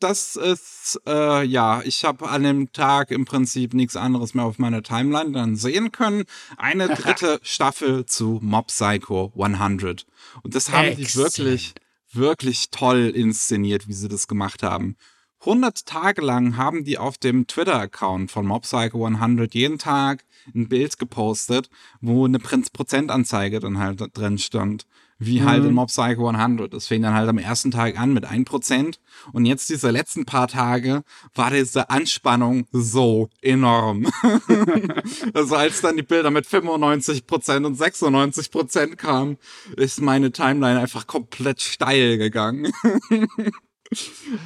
das ist, äh, ja, ich habe an dem Tag im Prinzip nichts anderes mehr auf meiner Timeline dann sehen können. Eine dritte Staffel zu Mob Psycho 100. Und das haben Excellent. die wirklich, wirklich toll inszeniert, wie sie das gemacht haben. 100 Tage lang haben die auf dem Twitter-Account von Mob Psycho 100 jeden Tag ein Bild gepostet, wo eine Prozentanzeige dann halt drin stand wie halt in mhm. Mob Psycho 100. Das fing dann halt am ersten Tag an mit 1% und jetzt diese letzten paar Tage war diese Anspannung so enorm. also als dann die Bilder mit 95% und 96% kamen, ist meine Timeline einfach komplett steil gegangen.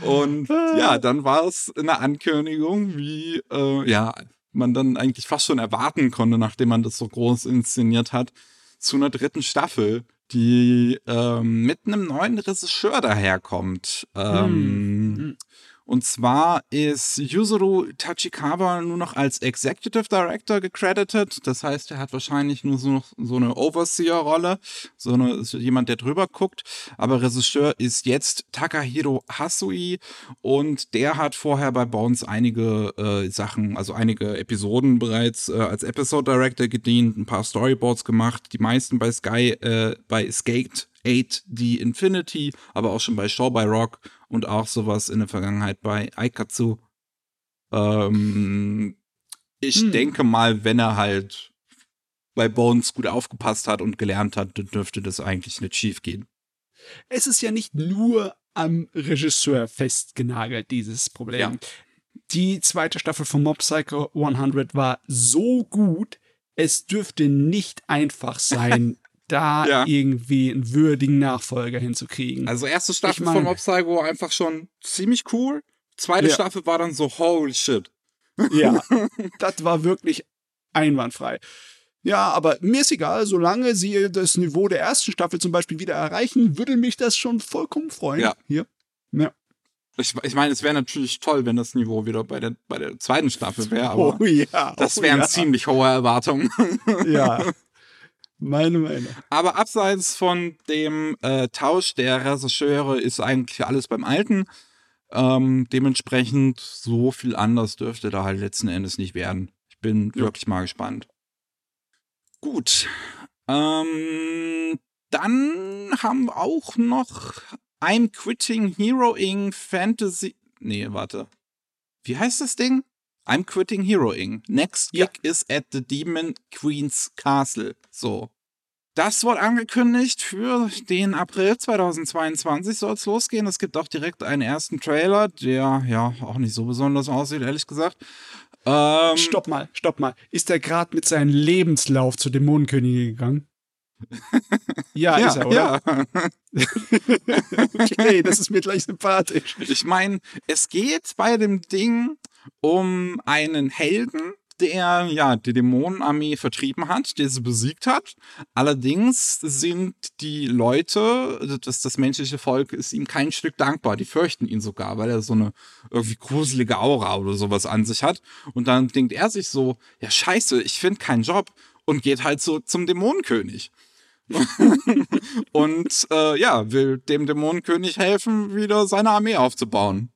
und ja, dann war es eine Ankündigung, wie äh, ja, man dann eigentlich fast schon erwarten konnte, nachdem man das so groß inszeniert hat, zu einer dritten Staffel, die ähm, mit einem neuen Regisseur daherkommt. Ähm, hm. Und zwar ist Yuzuru Tachikawa nur noch als Executive Director gecredited. Das heißt, er hat wahrscheinlich nur so, so eine Overseer-Rolle, so eine, jemand, der drüber guckt. Aber Regisseur ist jetzt Takahiro Hasui und der hat vorher bei Bones einige äh, Sachen, also einige Episoden bereits äh, als Episode Director gedient, ein paar Storyboards gemacht, die meisten bei Sky, äh, bei Skate 8 die Infinity, aber auch schon bei Show by Rock und auch sowas in der Vergangenheit bei Aikatsu. Ähm, ich hm. denke mal, wenn er halt bei Bones gut aufgepasst hat und gelernt hat, dann dürfte das eigentlich nicht schief gehen. Es ist ja nicht nur am Regisseur festgenagelt, dieses Problem. Ja. Die zweite Staffel von Mob Psycho 100 war so gut, es dürfte nicht einfach sein, da ja. irgendwie einen würdigen Nachfolger hinzukriegen. Also erste Staffel ich mein, von Mob Psycho einfach schon ziemlich cool. Zweite ja. Staffel war dann so holy shit. Ja, das war wirklich einwandfrei. Ja, aber mir ist egal, solange sie das Niveau der ersten Staffel zum Beispiel wieder erreichen, würde mich das schon vollkommen freuen. Ja. Hier. Ja. Ich, ich meine, es wäre natürlich toll, wenn das Niveau wieder bei der, bei der zweiten Staffel wäre, aber oh, ja, das wären oh, ja. ziemlich hohe Erwartungen. Ja. Meine Meinung. Aber abseits von dem äh, Tausch der Regisseure ist eigentlich alles beim Alten. Ähm, dementsprechend so viel anders dürfte da halt letzten Endes nicht werden. Ich bin ja. wirklich mal gespannt. Gut. Ähm, dann haben wir auch noch I'm Quitting Heroing Fantasy. Nee, warte. Wie heißt das Ding? I'm Quitting Heroing. Next gig Ja. is at the Demon Queen's Castle. So. Das wurde angekündigt für den April 2022 soll es losgehen. Es gibt auch direkt einen ersten Trailer, der ja auch nicht so besonders aussieht, ehrlich gesagt. Ähm, Stopp mal, stopp mal. Ist er gerade mit seinem Lebenslauf zur Dämonenkönigin gegangen? ja, ja, ist er, oder? ja. Okay, das ist mir gleich sympathisch. Ich meine, es geht bei dem Ding um einen Helden, der ja die Dämonenarmee vertrieben hat, der sie besiegt hat. Allerdings sind die Leute, das, das menschliche Volk, ist ihm kein Stück dankbar. Die fürchten ihn sogar, weil er so eine irgendwie gruselige Aura oder sowas an sich hat. Und dann denkt er sich so, ja scheiße, ich finde keinen Job und geht halt so zum Dämonenkönig. und äh, ja, will dem Dämonenkönig helfen, wieder seine Armee aufzubauen.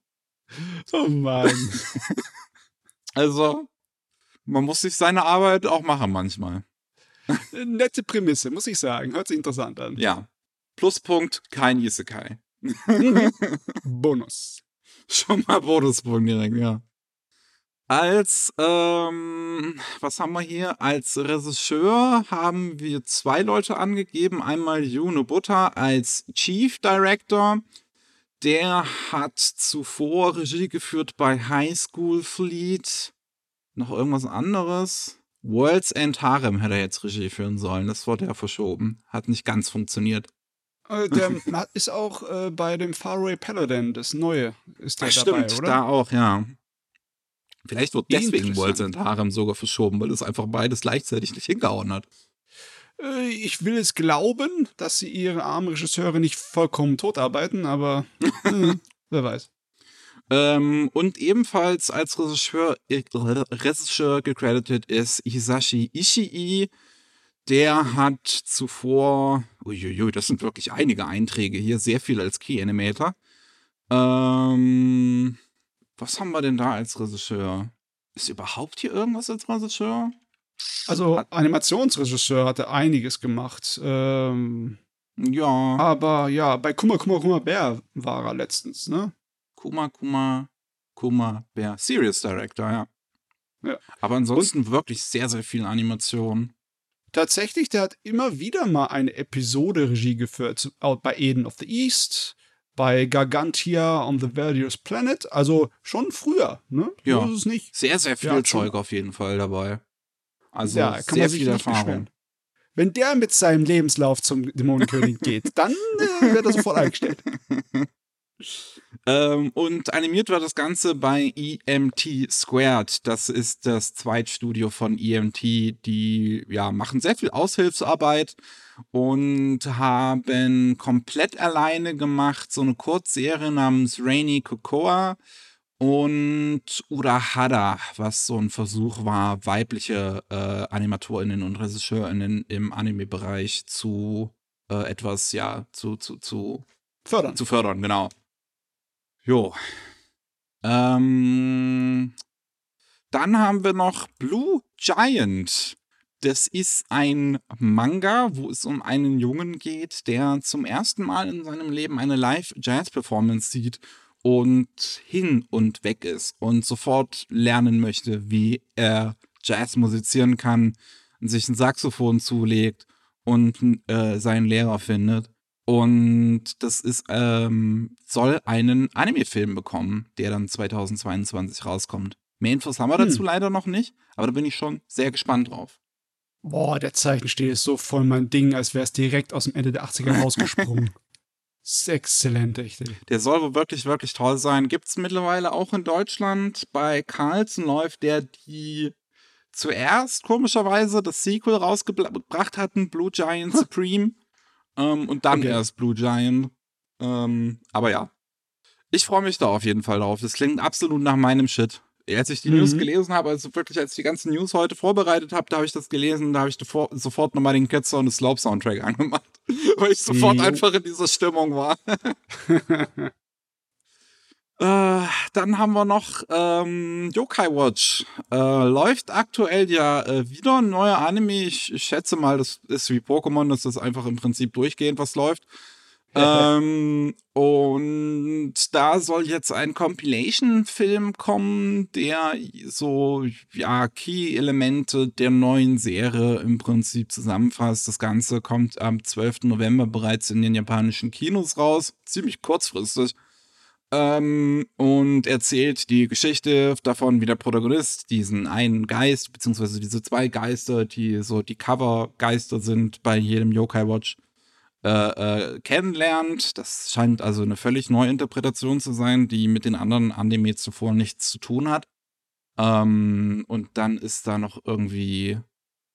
Oh Mann. Also, man muss sich seine Arbeit auch machen manchmal. Nette Prämisse, muss ich sagen. Hört sich interessant an. Ja. Pluspunkt, kein Isekai. Bonus. Schon mal Bonuspunkt direkt, ja. Als, ähm, was haben wir hier? Als Regisseur haben wir zwei Leute angegeben. Einmal Juno Butter als Chief Director. Der hat zuvor Regie geführt bei High School Fleet. Noch irgendwas anderes? World's End Harem hätte er jetzt Regie führen sollen. Das wurde ja verschoben. Hat nicht ganz funktioniert. Äh, Der ist auch äh, bei dem Faraway Paladin, das neue, ist der Ach, dabei, stimmt, oder? da auch, ja. Vielleicht wird deswegen. Worlds and Harem sogar verschoben, weil es einfach beides gleichzeitig nicht hingehauen hat. Äh, Ich will es glauben, dass sie ihre armen Regisseure nicht vollkommen totarbeiten, aber äh, wer weiß. Ähm, und ebenfalls als Regisseur, äh, Regisseur gecredited ist Hisashi Ishii. Der hat zuvor, uiuiui, das sind wirklich einige Einträge hier, sehr viel als Key Animator. Ähm, was haben wir denn da als Regisseur? Ist überhaupt hier irgendwas als Regisseur? Also Animationsregisseur hatte einiges gemacht. Ähm, Ja, aber ja, bei Kummer, Kummer, Kummer Bär war er letztens, ne? Kuma, Kuma, Kuma, Bär. Serious Director, ja. Ja. Aber ansonsten wirklich sehr, sehr viel Animation. Tatsächlich, der hat immer wieder mal eine Episode Regie geführt. Bei Eden of the East, bei Gargantia on the Various Planet. Also schon früher, ne? Ja. So ist es nicht. Sehr, sehr viel. Zeug auf jeden Fall dabei. Also Ja, kann sehr viel Erfahrung. Wenn der mit seinem Lebenslauf zum Dämonenkönig geht, dann äh, wird er sofort eingestellt. Ähm, und animiert wird das Ganze bei EMT Squared. Das ist das Zweitstudio von EMT. Die ja, machen sehr viel Aushilfsarbeit und haben komplett alleine gemacht so eine Kurzserie namens Rainy Cocoa und Urahara, was so ein Versuch war, weibliche äh, AnimatorInnen und RegisseurInnen im Anime-Bereich zu äh, etwas, ja, zu, zu, zu Fördern. zu fördern, genau. Jo. Ähm, dann haben wir noch Blue Giant. Das ist ein Manga, wo es um einen Jungen geht, der zum ersten Mal in seinem Leben eine Live-Jazz-Performance sieht und hin und weg ist und sofort lernen möchte, wie er Jazz musizieren kann, sich ein Saxophon zulegt und äh, seinen Lehrer findet. Und das ist, ähm, soll einen Anime-Film bekommen, der dann 2022 rauskommt. Mehr Infos haben wir Hm. dazu leider noch nicht, aber da bin ich schon sehr gespannt drauf. Boah, der Zeichenstil ist so voll mein Ding, als wäre es direkt aus dem Ende der 80er rausgesprungen. ist exzellent, echt. ey. Der soll wohl wirklich, wirklich toll sein. Gibt's mittlerweile auch in Deutschland. Bei Carlsen läuft der die zuerst komischerweise das Sequel rausgebracht hatten, Blue Giant Supreme. ähm, und dann Okay. erst Blue Giant. Ähm, aber ja. Ich freue mich da auf jeden Fall drauf. Das klingt absolut nach meinem Shit. Als ich die Mhm. News gelesen habe, also wirklich, als ich die ganzen News heute vorbereitet habe, da habe ich das gelesen, da habe ich sofort nochmal den Kids on the Slope Soundtrack angemacht, weil ich sofort Jo. einfach in dieser Stimmung war. Äh, dann haben wir noch ähm, Yokai Watch. Äh, läuft aktuell ja äh, wieder ein neuer Anime. Ich, ich, schätze mal, das ist wie Pokémon, das einfach im Prinzip durchgehend was läuft. Ähm, und da soll jetzt ein Compilation-Film kommen, der so ja Key-Elemente der neuen Serie im Prinzip zusammenfasst. Das Ganze kommt am 12. November bereits in den japanischen Kinos raus. Ziemlich kurzfristig. Ähm, und erzählt die Geschichte davon, wie der Protagonist diesen einen Geist, beziehungsweise diese zwei Geister, die so die Cover-Geister sind bei jedem Yokai Watch, äh, äh, kennenlernt. Das scheint also eine völlig neue Interpretation zu sein, die mit den anderen Anime zuvor nichts zu tun hat. Ähm, und dann ist da noch irgendwie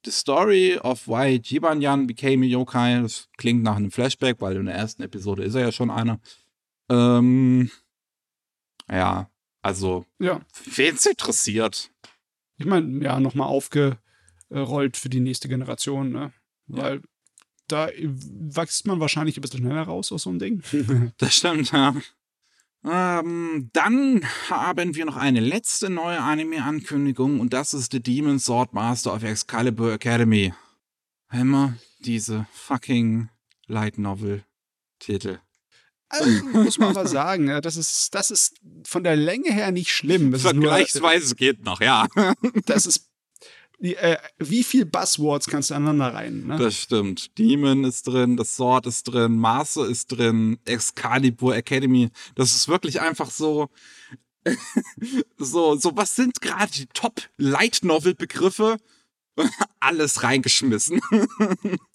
The Story of Why Jibanyan became a Yokai. Das klingt nach einem Flashback, weil in der ersten Episode ist er ja schon einer. Ähm, ja, also, ja. wen es interessiert. Ich meine, ja, nochmal aufgerollt für die nächste Generation, ne? Weil ja. Da wächst man wahrscheinlich ein bisschen schneller raus aus so einem Ding. das stimmt, ja. Ähm, dann haben wir noch eine letzte neue Anime-Ankündigung und das ist The Demon Sword Master of Excalibur Academy. Immer diese fucking Light Novel-Titel. Also, muss man aber sagen, das ist, das ist von der Länge her nicht schlimm. Das Vergleichsweise nur, geht noch, ja. Das ist, äh, wie viel Buzzwords kannst du aneinander rein? Ne? Das stimmt. Demon ist drin, das Sword ist drin, Master ist drin, Excalibur Academy. Das ist wirklich einfach so, so, so, was sind gerade die Top Light Novel Begriffe? Alles reingeschmissen.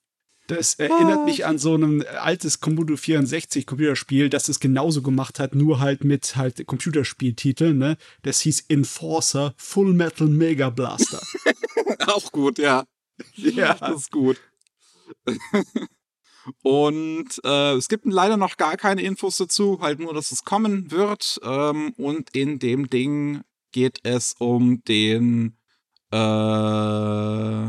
Das erinnert ah. mich an so ein altes Commodore 64 Computerspiel, das es genauso gemacht hat, nur halt mit halt Computerspieltiteln, ne? Das hieß Enforcer Full Metal Mega Blaster. Auch gut, ja. Ja. Das ist gut. Und äh, es gibt leider noch gar keine Infos dazu, halt nur, dass es kommen wird. Ähm, und in dem Ding geht es um den äh,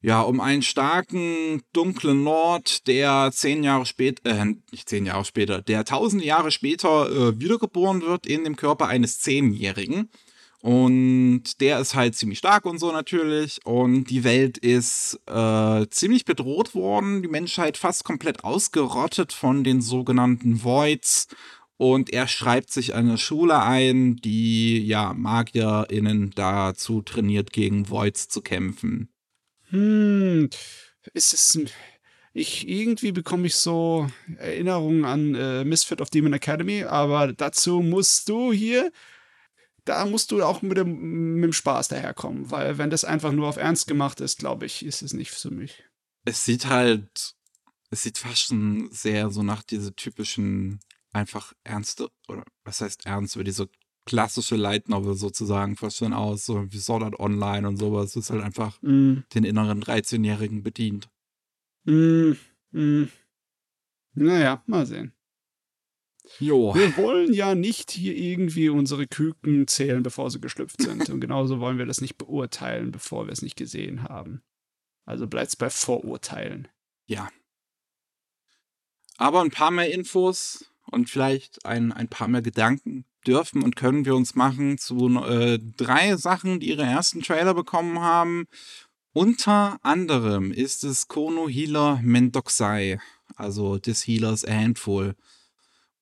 ja, um einen starken, dunklen Lord, der zehn Jahre später, äh, nicht zehn Jahre später, der tausend Jahre später äh, wiedergeboren wird in dem Körper eines Zehnjährigen. Und der ist halt ziemlich stark und so natürlich. Und die Welt ist äh, ziemlich bedroht worden. Die Menschheit fast komplett ausgerottet von den sogenannten Voids. Und er schreibt sich eine Schule ein, die ja MagierInnen dazu trainiert, gegen Voids zu kämpfen. Hm, ist es. Ich, irgendwie bekomme ich so Erinnerungen an äh, Misfit of Demon Academy, aber dazu musst du hier, da musst du auch mit dem, mit dem Spaß daherkommen, weil wenn das einfach nur auf Ernst gemacht ist, glaube ich, ist es nicht für mich. Es sieht halt, es sieht fast schon sehr so nach diese typischen, einfach ernste, oder was heißt ernst, über diese klassische Light Novel sozusagen fast schon aus, so wie Sword Art Online und sowas. Das ist halt einfach mm. den inneren 13-Jährigen bedient. Mm. Mm. Naja, mal sehen. Jo. Wir wollen ja nicht hier irgendwie unsere Küken zählen, bevor sie geschlüpft sind. Und genauso wollen wir das nicht beurteilen, bevor wir es nicht gesehen haben. Also bleibt es bei Vorurteilen. Ja. Aber ein paar mehr Infos und vielleicht ein, ein paar mehr Gedanken dürfen und können wir uns machen zu äh, drei Sachen, die ihre ersten Trailer bekommen haben. Unter anderem ist es Kono Healer Mendoxai, also des Healers a Handful.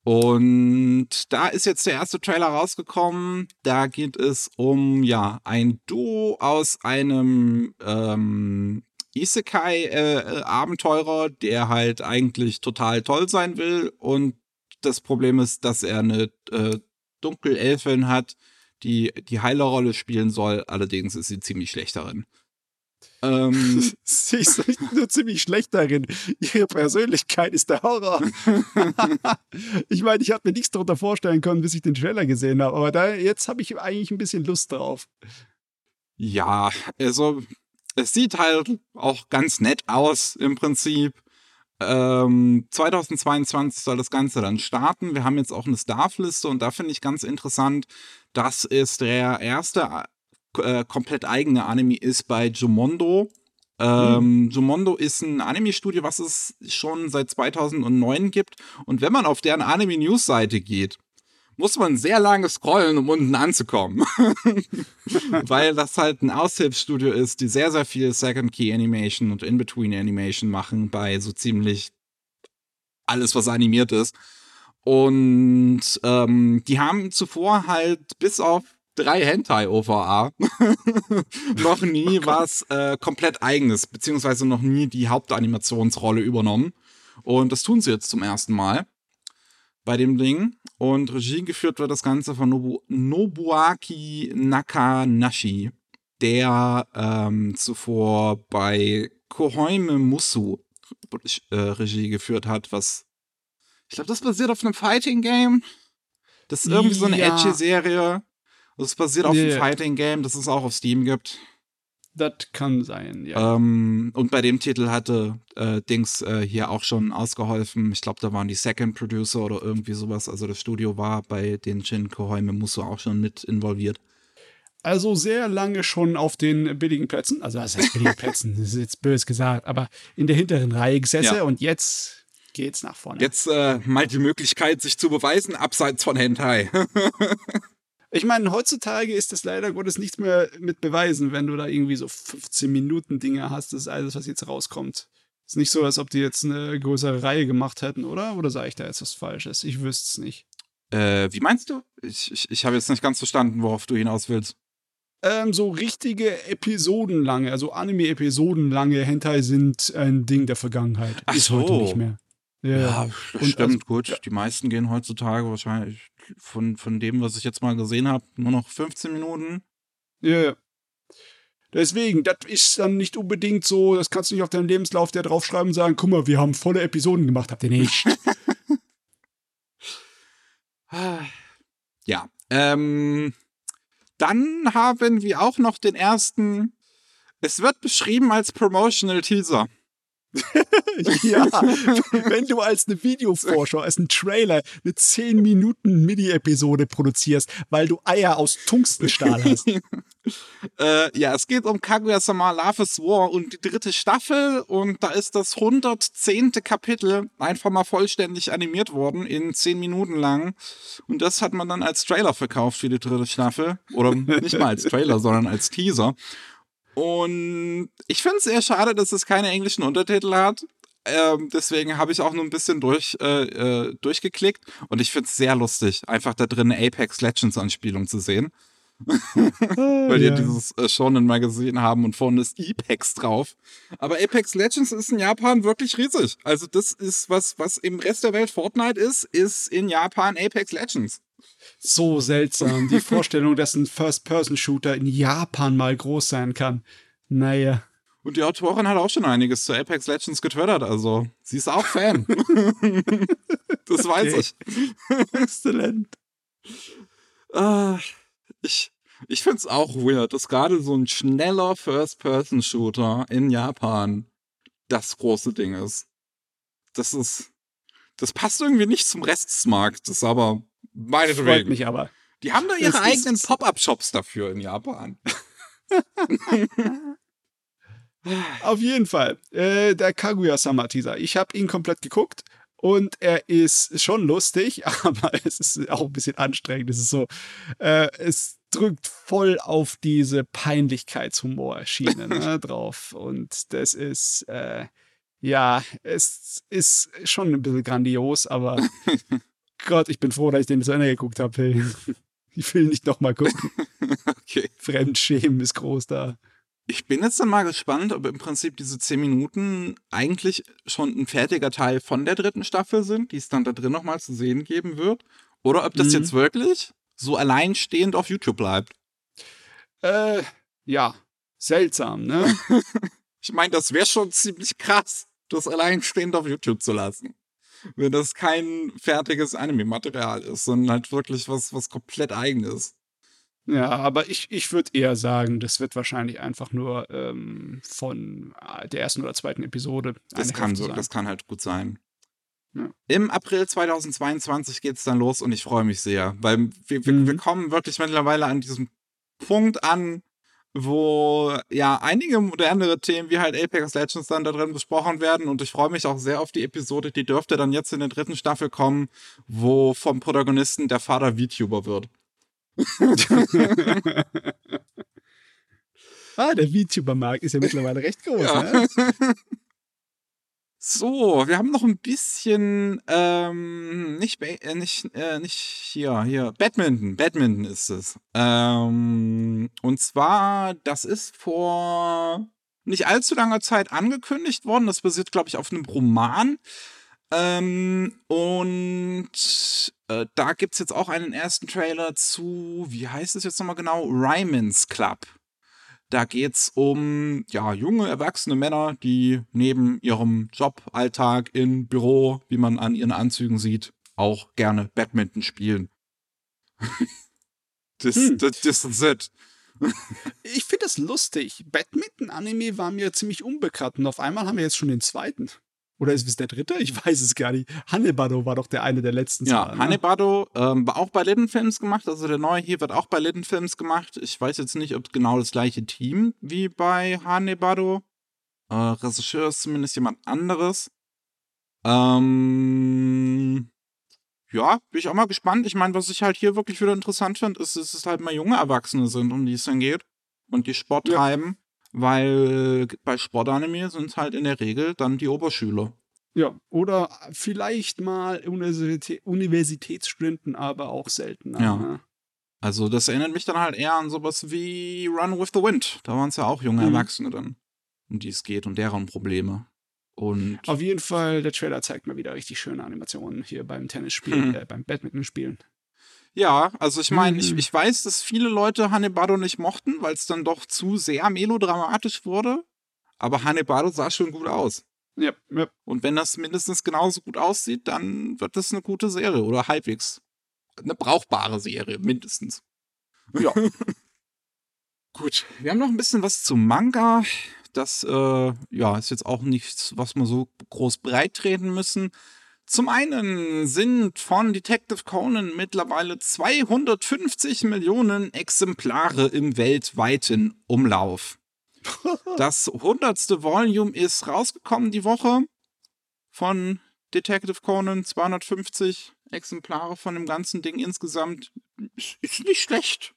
Und da ist jetzt der erste Trailer rausgekommen. Da geht es um ja ein Duo aus einem ähm, Isekai-Abenteurer, äh, der halt eigentlich total toll sein will. Und das Problem ist, dass er eine äh, Dunkelelfin hat, die die Heilerrolle spielen soll. Allerdings ist sie ziemlich schlecht darin. Ähm, sie ist nur ziemlich schlecht darin. Ihre Persönlichkeit ist der Horror. ich meine, ich habe mir nichts darunter vorstellen können, bis ich den Trailer gesehen habe. Aber da, jetzt habe ich eigentlich ein bisschen Lust drauf. Ja, also es sieht halt auch ganz nett aus im Prinzip. Ähm, 2022 soll das Ganze dann starten. Wir haben jetzt auch eine Staff-Liste und da finde ich ganz interessant, dass es der erste äh, komplett eigene Anime ist bei Jumondo. Ähm, mhm. Jumondo ist ein Anime-Studio, was es schon seit 2009 gibt. Und wenn man auf deren Anime-News-Seite geht, muss man sehr lange scrollen, um unten anzukommen. Weil das halt ein Aushilfsstudio ist, die sehr, sehr viel Second Key Animation und In-Between Animation machen bei so ziemlich alles, was animiert ist. Und ähm, die haben zuvor halt bis auf drei Hentai-OVA noch nie oh was äh, komplett eigenes, beziehungsweise noch nie die Hauptanimationsrolle übernommen. Und das tun sie jetzt zum ersten Mal bei dem Ding. Und Regie geführt wird das Ganze von Nobu Nobuaki Nakanashi, der ähm, zuvor bei Kohoime Musu äh, Regie geführt hat, was ich glaube, das basiert auf einem Fighting Game. Das ist irgendwie ja. so eine edgy Serie. Das basiert auf yeah. einem Fighting Game, das es auch auf Steam gibt. Das kann sein, ja. Ähm, und bei dem Titel hatte äh, Dings äh, hier auch schon ausgeholfen. Ich glaube, da waren die Second Producer oder irgendwie sowas. Also das Studio war bei den Shin Kohoime Musso auch schon mit involviert. Also sehr lange schon auf den billigen Plätzen, also was heißt billigen Plätzen, das ist jetzt bös gesagt, aber in der hinteren Reihe gesessen ja. und jetzt geht's nach vorne. Jetzt äh, mal die Möglichkeit, sich zu beweisen, abseits von Hentai. Ich meine, heutzutage ist das leider Gottes nichts mehr mit Beweisen, wenn du da irgendwie so 15 Minuten Dinge hast, das ist alles, was jetzt rauskommt. Ist nicht so, als ob die jetzt eine größere Reihe gemacht hätten, oder? Oder sage ich da jetzt was Falsches? Ich wüsste es nicht. Äh, wie meinst du? Ich, ich, ich habe jetzt nicht ganz verstanden, worauf du hinaus willst. Ähm, so richtige episodenlange, also Anime-episodenlange Hentai sind ein Ding der Vergangenheit. Ach ist so. heute nicht mehr. Ja, ja stimmt, also, gut. Ja. Die meisten gehen heutzutage wahrscheinlich von, von dem, was ich jetzt mal gesehen habe, nur noch 15 Minuten. Ja, ja. Deswegen, das ist dann nicht unbedingt so, das kannst du nicht auf deinem Lebenslauf der draufschreiben und sagen, guck mal, wir haben volle Episoden gemacht, habt ihr nicht. ja, ähm, dann haben wir auch noch den ersten, es wird beschrieben als Promotional Teaser. ja, wenn du als eine Videovorschau, als ein Trailer eine 10 Minuten Mini-Episode produzierst, weil du Eier aus Tungstenstahl hast. äh, ja, es geht um Kaguya-sama Love is War und die dritte Staffel und da ist das 110. Kapitel einfach mal vollständig animiert worden in 10 Minuten lang und das hat man dann als Trailer verkauft für die dritte Staffel oder nicht mal als Trailer, sondern als Teaser und ich finde es sehr schade, dass es keine englischen Untertitel hat. Ähm, deswegen habe ich auch nur ein bisschen durch, äh, äh, durchgeklickt. Und ich finde es sehr lustig, einfach da drin eine Apex Legends Anspielung zu sehen. Weil die ja. dieses äh, Shonen Magazin haben und vorne ist Apex drauf. Aber Apex Legends ist in Japan wirklich riesig. Also das ist was, was im Rest der Welt Fortnite ist, ist in Japan Apex Legends so seltsam. Die Vorstellung, dass ein First-Person-Shooter in Japan mal groß sein kann. Naja. Und die Autorin hat auch schon einiges zu Apex Legends getwittert, also sie ist auch Fan. das weiß ich. Exzellent. Ah, ich ich finde es auch weird, dass gerade so ein schneller First-Person-Shooter in Japan das große Ding ist. Das ist. Das passt irgendwie nicht zum Rest des Marktes, aber Meinetwegen. Freut mich aber. Die haben da ihre eigenen Pop-Up-Shops dafür in Japan. Auf jeden Fall. Äh, der Kaguya-sama-Teaser. Ich habe ihn komplett geguckt und er ist schon lustig, aber es ist auch ein bisschen anstrengend. Es ist so, äh, es drückt voll auf diese Peinlichkeitshumor-Schiene ne, drauf. Und das ist, äh, ja, es ist schon ein bisschen grandios, aber Gott, ich bin froh, dass ich den zu Ende geguckt habe. Ich will nicht nochmal gucken. okay. Fremdschämen ist groß da. Ich bin jetzt dann mal gespannt, ob im Prinzip diese 10 Minuten eigentlich schon ein fertiger Teil von der dritten Staffel sind, die es dann da drin nochmal zu sehen geben wird. Oder ob das mhm. jetzt wirklich so alleinstehend auf YouTube bleibt. Äh, ja. Seltsam, ne? ich meine, das wäre schon ziemlich krass, das alleinstehend auf YouTube zu lassen wenn das kein fertiges Anime-Material ist, sondern halt wirklich was, was komplett eigenes. Ja, aber ich, ich würde eher sagen, das wird wahrscheinlich einfach nur ähm, von äh, der ersten oder zweiten Episode. Das kann so, sein. das kann halt gut sein. Ja. Im April 2022 geht es dann los und ich freue mich sehr, weil wir, wir, mhm. wir kommen wirklich mittlerweile an diesem Punkt an, wo ja einige modernere Themen wie halt Apex Legends dann da drin besprochen werden und ich freue mich auch sehr auf die Episode, die dürfte dann jetzt in der dritten Staffel kommen, wo vom Protagonisten der Vater VTuber wird. ah, der VTuber-Markt ist ja mittlerweile recht groß, ja. ne? So, wir haben noch ein bisschen, ähm, nicht, äh, nicht, äh, nicht hier, hier, Badminton, Badminton ist es. Ähm, und zwar, das ist vor nicht allzu langer Zeit angekündigt worden. Das basiert, glaube ich, auf einem Roman. Ähm, und äh, da gibt's jetzt auch einen ersten Trailer zu, wie heißt es jetzt nochmal genau? Ryman's Club. Da geht's um ja, junge, erwachsene Männer, die neben ihrem Joballtag im Büro, wie man an ihren Anzügen sieht, auch gerne Badminton spielen. das, hm. das, das ist it. ich finde das lustig. Badminton-Anime war mir ziemlich unbekannt und auf einmal haben wir jetzt schon den zweiten. Oder ist es der dritte? Ich weiß es gar nicht. Hannebado war doch der eine der letzten. Ja, Zahlen, ne? Hannebado ähm, war auch bei Lidden Films gemacht. Also der neue hier wird auch bei Lidden Films gemacht. Ich weiß jetzt nicht, ob genau das gleiche Team wie bei Hannebado. Äh, Regisseur ist zumindest jemand anderes. Ähm, ja, bin ich auch mal gespannt. Ich meine, was ich halt hier wirklich wieder interessant finde, ist, dass es halt mal junge Erwachsene sind, um die es dann geht. Und die Sport ja. Weil bei Sportanime sind es halt in der Regel dann die Oberschüler. Ja, oder vielleicht mal Universitä Universitätsstudenten, aber auch seltener. Ja. Ne? Also das erinnert mich dann halt eher an sowas wie Run with the Wind. Da waren es ja auch junge mhm. Erwachsene dann, um die es geht und deren Probleme. Und Auf jeden Fall, der Trailer zeigt mal wieder richtig schöne Animationen hier beim Tennisspielen, mhm. äh, beim Badmintonspielen. Ja, also ich meine, mhm. ich, ich weiß, dass viele Leute Hannibado nicht mochten, weil es dann doch zu sehr melodramatisch wurde. Aber Hannibado sah schon gut aus. Ja, ja. Und wenn das mindestens genauso gut aussieht, dann wird das eine gute Serie oder halbwegs eine brauchbare Serie, mindestens. Ja. gut, wir haben noch ein bisschen was zum Manga. Das äh, ja, ist jetzt auch nichts, was wir so groß breit treten müssen. Zum einen sind von Detective Conan mittlerweile 250 Millionen Exemplare im weltweiten Umlauf. Das hundertste Volume ist rausgekommen die Woche von Detective Conan. 250 Exemplare von dem ganzen Ding insgesamt. Ist nicht schlecht.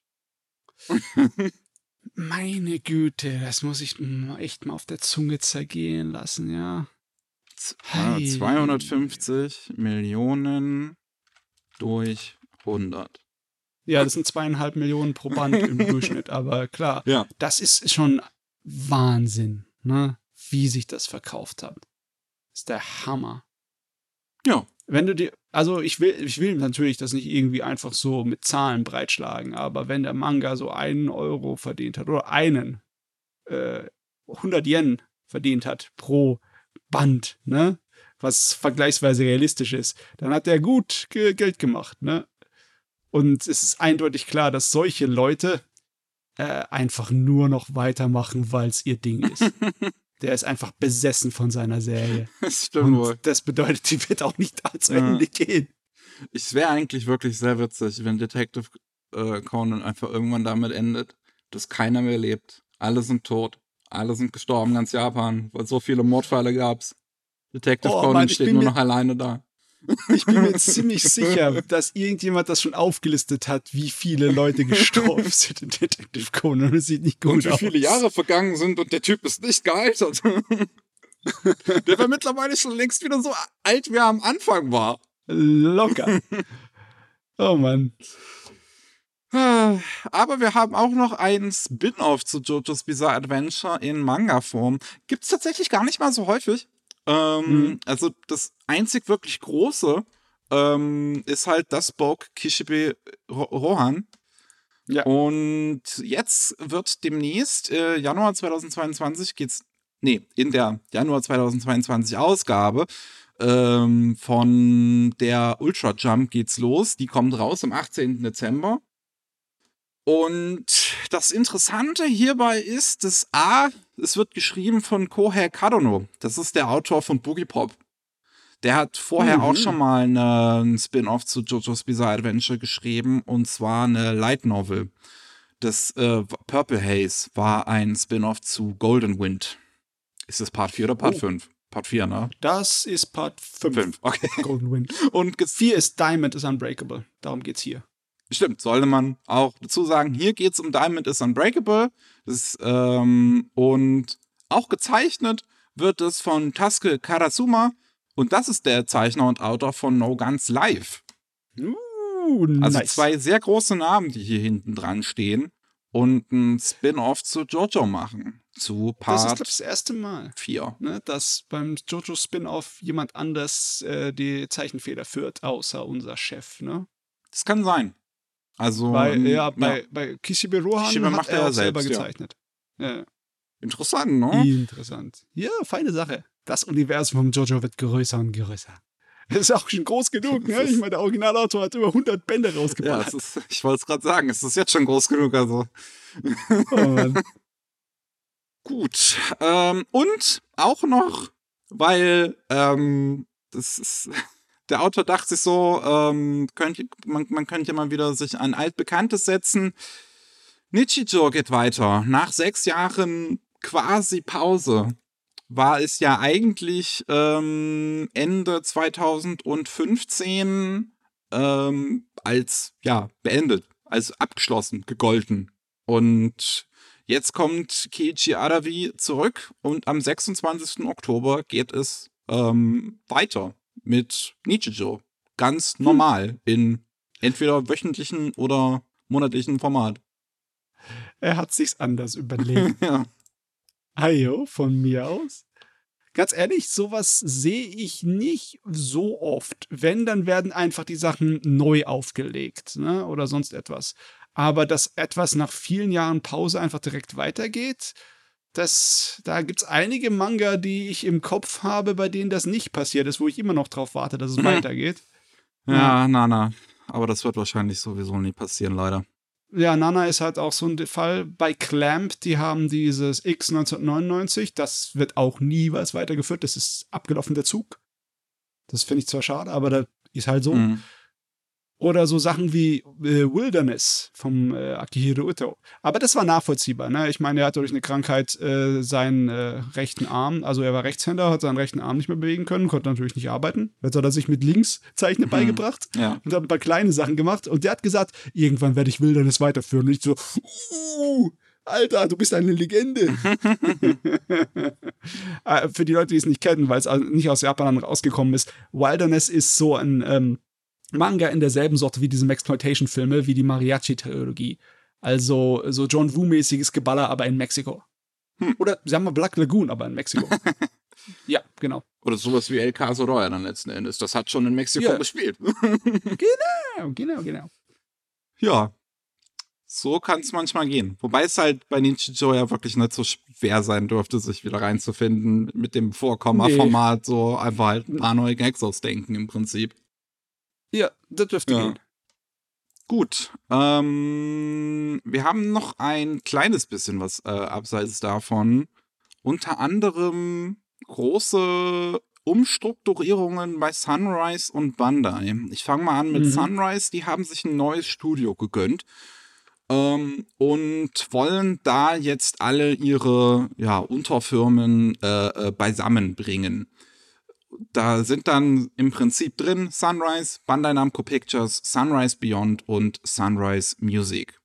Meine Güte, das muss ich echt mal auf der Zunge zergehen lassen, ja. 250 Millionen durch 100. Ja, das sind zweieinhalb Millionen pro Band im Durchschnitt, aber klar, ja. das ist schon Wahnsinn, ne? wie sich das verkauft hat. Das ist der Hammer. Ja. Wenn du dir, also ich will, ich will natürlich das nicht irgendwie einfach so mit Zahlen breitschlagen, aber wenn der Manga so einen Euro verdient hat oder einen äh, 100 Yen verdient hat pro Band, ne? Was vergleichsweise realistisch ist, dann hat er gut Geld gemacht, ne? Und es ist eindeutig klar, dass solche Leute äh, einfach nur noch weitermachen, weil es ihr Ding ist. Der ist einfach besessen von seiner Serie. Das stimmt wohl. Das bedeutet, die wird auch nicht zu ja. Ende gehen. Es wäre eigentlich wirklich sehr witzig, wenn Detective äh, Conan einfach irgendwann damit endet, dass keiner mehr lebt. Alle sind tot. Alle sind gestorben, ganz Japan, weil so viele Mordfälle gab's. Detective oh, Conan steht nur noch alleine da. Ich bin mir ziemlich sicher, dass irgendjemand das schon aufgelistet hat, wie viele Leute gestorben sind in Detective Conan. Das sieht nicht gut aus. Und wie viele Jahre vergangen sind und der Typ ist nicht gealtert. der war mittlerweile schon längst wieder so alt, wie er am Anfang war. Locker. Oh Mann. Aber wir haben auch noch einen Spin-off zu JoJo's Bizarre Adventure in Manga-Form. Gibt es tatsächlich gar nicht mal so häufig. Ähm, mhm. Also das einzig wirklich große ähm, ist halt das Book Kishibe Rohan. Ja. Und jetzt wird demnächst, äh, Januar 2022 geht's, nee, in der Januar 2022 Ausgabe ähm, von der Ultra Jump geht's los. Die kommt raus am 18. Dezember. Und das Interessante hierbei ist, dass A, es wird geschrieben von Kohei Kadono. Das ist der Autor von Boogie Pop. Der hat vorher mhm. auch schon mal einen Spin-off zu JoJo's Bizarre Adventure geschrieben, und zwar eine Light Novel. das äh, Purple Haze war ein Spin-off zu Golden Wind. Ist das Part 4 oder Part Oh. 5? Part 4, ne? Das ist Part 5. 5, okay. Golden Wind. Und ges- 4 ist Diamond is Unbreakable. Darum geht's hier. Stimmt, sollte man auch dazu sagen, hier geht es um Diamond is Unbreakable. Das ist, ähm, und auch gezeichnet wird es von Tasuke Karasuma. Und das ist der Zeichner und Autor von No Guns Live. Uh, Also nice. zwei sehr große Namen, die hier hinten dran stehen und ein Spin-off zu Jojo machen. Zu Das ist, Part glaube ich, das erste Mal, 4. ne, dass beim Jojo-Spin-Off jemand anders äh, die Zeichenfeder führt, außer unser Chef. Ne? Das kann sein. Also, Bei, ähm, ja, bei, bei Kishibe hat macht er er selber selbst, ja. gezeichnet. Ja. interessant, ne? Interessant. Ja, feine Sache. Das Universum von Jojo wird größer und größer. Das ist auch schon groß genug, ne? Ich meine, der Originalautor hat über 100 Bände Ja, rausgebracht. es ist, ich wollte es gerade sagen, es ist jetzt schon groß genug, also. oh. Gut. Ähm, und auch noch, weil ähm, das ist, der Autor dachte sich so, ähm, könnte, man, man könnte mal wieder sich ein altbekanntes setzen. Nichijou geht weiter. Nach sechs Jahren quasi Pause war es ja eigentlich ähm, Ende 2015 ähm, als ja beendet, als abgeschlossen, gegolten. Und Jetzt kommt Keiichi Aravi zurück und am 26. Oktober geht es ähm, weiter mit Nichijou. Ganz normal in entweder wöchentlichen oder monatlichen Format. Er hat sich's anders überlegt. Ja. Ayo, von mir aus. Ganz ehrlich, sowas sehe ich nicht so oft. Wenn, dann werden einfach die Sachen neu aufgelegt, ne? Oder sonst etwas. Aber dass etwas nach vielen Jahren Pause einfach direkt weitergeht, das, da gibt es einige Manga, die ich im Kopf habe, bei denen das nicht passiert ist, wo ich immer noch drauf warte, dass es Mhm. weitergeht. Ja, na, na. Aber das wird wahrscheinlich sowieso nie passieren, leider. Ja, Nana ist halt auch so ein Fall. Bei Clamp, die haben dieses X 1999, das wird auch nie was weitergeführt. Das ist abgelaufen, der Zug. Das finde ich zwar schade, aber das ist halt so. Mhm. Oder so Sachen wie äh, Wilderness vom äh, Akihiro Ito. Aber das war nachvollziehbar. Ne? Ich meine, er hat durch eine Krankheit äh, seinen äh, rechten Arm, also er war Rechtshänder, hat seinen rechten Arm nicht mehr bewegen können, konnte natürlich nicht arbeiten. Jetzt hat er sich mit links Zeichnen Mhm. beigebracht Ja. und hat ein paar kleine Sachen gemacht. Und der hat gesagt, irgendwann werde ich Wilderness weiterführen. Und ich so, uh, Alter, du bist eine Legende. Äh, Für die Leute, die es nicht kennen, weil es nicht aus Japan rausgekommen ist, Wilderness ist so ein ähm, Manga in derselben Sorte wie diese Exploitation-Filme, wie die Mariachi-Trilogie. Also so John Woo-mäßiges Geballer, aber in Mexiko. Hm. Oder sagen wir Black Lagoon, aber in Mexiko. ja, genau. Oder sowas wie El Caso Roya dann letzten Endes. Das hat schon in Mexiko Ja. gespielt. Genau, genau, genau. Ja. So kann es manchmal gehen. Wobei es halt bei Ninjago ja wirklich nicht so schwer sein dürfte, sich wieder reinzufinden mit dem Vorkomma-Format. So einfach halt ein paar neue Gags ausdenken im Prinzip. Ja, das dürfte Ja. gehen. Gut. Ähm, wir haben noch ein kleines bisschen was äh, abseits davon. Unter anderem große Umstrukturierungen bei Sunrise und Bandai. Ich fange mal an mit Mhm. Sunrise. Die haben sich ein neues Studio gegönnt ähm, und wollen da jetzt alle ihre ja, Unterfirmen äh, äh, beisammenbringen. Da sind dann im Prinzip drin Sunrise, Bandai Namco Pictures, Sunrise Beyond und Sunrise Music.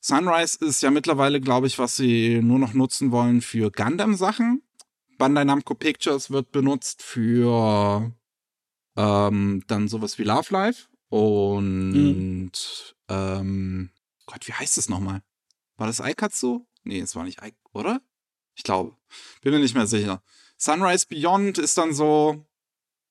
Sunrise ist ja mittlerweile, glaube ich, was sie nur noch nutzen wollen für Gundam-Sachen. Bandai Namco Pictures wird benutzt für ähm, dann sowas wie Love Life und ähm, Gott, wie heißt es nochmal? War das Aikatsu? Nee, es war nicht Ai, oder? Ich glaube. Bin mir nicht mehr sicher. Sunrise Beyond ist dann so,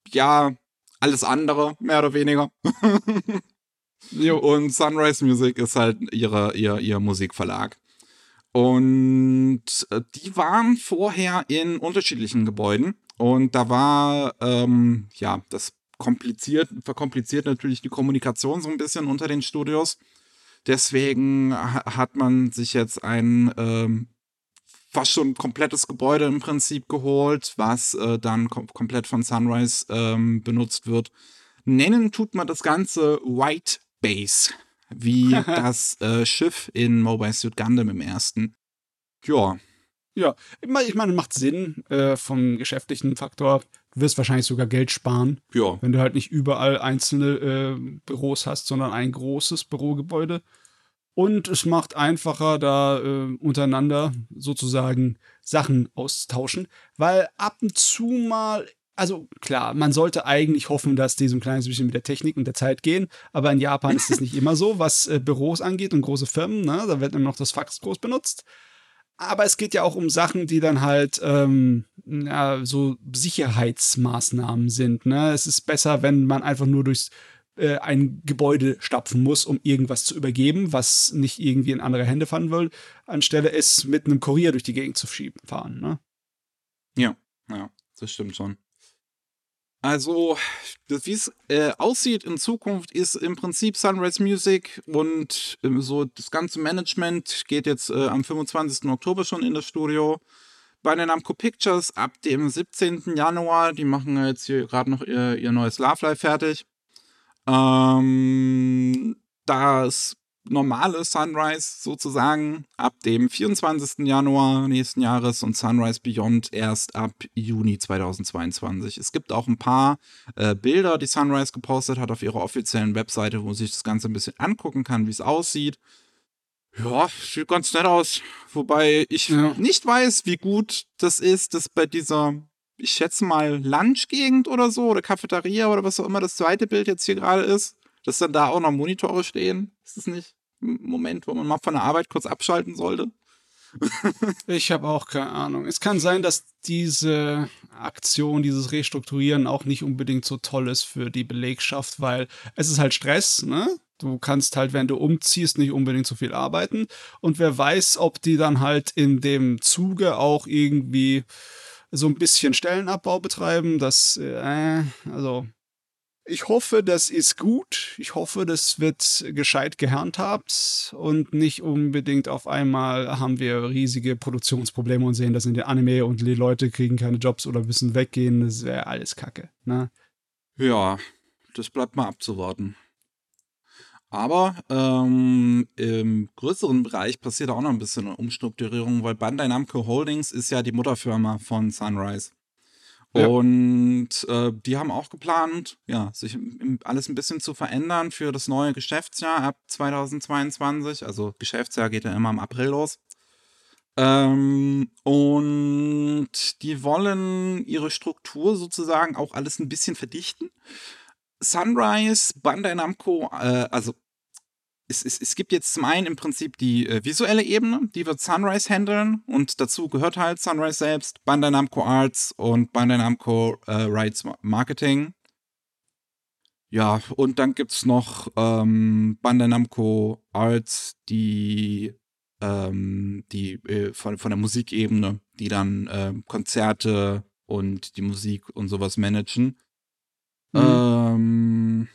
ja, alles andere, mehr oder weniger. Und Sunrise Music ist halt ihre, ihr, ihr Musikverlag. Und äh, die waren vorher in unterschiedlichen Gebäuden. Und da war, ähm, ja, das kompliziert, verkompliziert natürlich die Kommunikation so ein bisschen unter den Studios. Deswegen ha- hat man sich jetzt ein ähm, fast schon komplettes Gebäude im Prinzip geholt, was äh, dann kom komplett von Sunrise ähm, benutzt wird. Nennen tut man das Ganze White Base. wie das äh, Schiff in Mobile Suit Gundam im ersten. Ja. Ja, ich meine, macht Sinn äh, vom geschäftlichen Faktor. Du wirst wahrscheinlich sogar Geld sparen, ja. wenn du halt nicht überall einzelne äh, Büros hast, sondern ein großes Bürogebäude. Und es macht einfacher, da äh, untereinander sozusagen Sachen auszutauschen, weil ab und zu mal also klar, man sollte eigentlich hoffen, dass die so ein kleines bisschen mit der Technik und der Zeit gehen, aber in Japan ist es nicht immer so, was äh, Büros angeht und große Firmen, ne? da wird immer noch das Fax groß benutzt. Aber es geht ja auch um Sachen, die dann halt ähm, ja, so Sicherheitsmaßnahmen sind. Ne? Es ist besser, wenn man einfach nur durchs äh, ein Gebäude stapfen muss, um irgendwas zu übergeben, was nicht irgendwie in andere Hände fallen will, anstelle es mit einem Kurier durch die Gegend zu schieben, fahren. Ne? Ja, ja, das stimmt schon. Also, wie es äh, aussieht in Zukunft, ist im Prinzip Sunrise Music und äh, so das ganze Management geht jetzt äh, am 25. Oktober schon in das Studio. Bei den Namco Pictures ab dem 17. Januar, die machen jetzt hier gerade noch ihr, ihr neues Love Life fertig. Ähm, das normale Sunrise sozusagen ab dem 24. Januar nächsten Jahres und Sunrise Beyond erst ab Juni 2022. Es gibt auch ein paar äh, Bilder, die Sunrise gepostet hat auf ihrer offiziellen Webseite, wo sich das Ganze ein bisschen angucken kann, wie es aussieht. Ja, sieht ganz nett aus. Wobei ich ja. nicht weiß, wie gut das ist, dass bei dieser, ich schätze mal, Lunch-Gegend oder so oder Cafeteria oder was auch immer das zweite Bild jetzt hier gerade ist, dass dann da auch noch Monitore stehen. Ist das nicht? Moment, wo man mal von der Arbeit kurz abschalten sollte? ich habe auch keine Ahnung. Es kann sein, dass diese Aktion, dieses Restrukturieren auch nicht unbedingt so toll ist für die Belegschaft, weil es ist halt Stress, ne? Du kannst halt, wenn du umziehst, nicht unbedingt so viel arbeiten. Und wer weiß, ob die dann halt in dem Zuge auch irgendwie so ein bisschen Stellenabbau betreiben. Das, äh, also ich hoffe, das ist gut. Ich hoffe, das wird gescheit gehandhabt und nicht unbedingt auf einmal haben wir riesige Produktionsprobleme und sehen das in der Anime und die Leute kriegen keine Jobs oder müssen weggehen. Das wäre alles Kacke. Ne? Ja, das bleibt mal abzuwarten. Aber ähm, im größeren Bereich passiert auch noch ein bisschen Umstrukturierung, weil Bandai Namco Holdings ist ja die Mutterfirma von Sunrise. Ja. Und äh, die haben auch geplant, ja, sich alles ein bisschen zu verändern für das neue Geschäftsjahr ab 2022. Also Geschäftsjahr geht ja immer im April los. Ähm, und die wollen ihre Struktur sozusagen auch alles ein bisschen verdichten. Sunrise, Bandai Namco, äh, also es, es, es gibt jetzt zum einen im Prinzip die äh, visuelle Ebene, die wird Sunrise handeln und dazu gehört halt Sunrise selbst, Bandai Namco Arts und Bandai Namco äh, Rights Marketing. Ja, und dann gibt es noch ähm, Bandai Namco Arts, die, ähm, die äh, von, von der Musikebene, die dann äh, Konzerte und die Musik und sowas managen. Mhm. Ähm,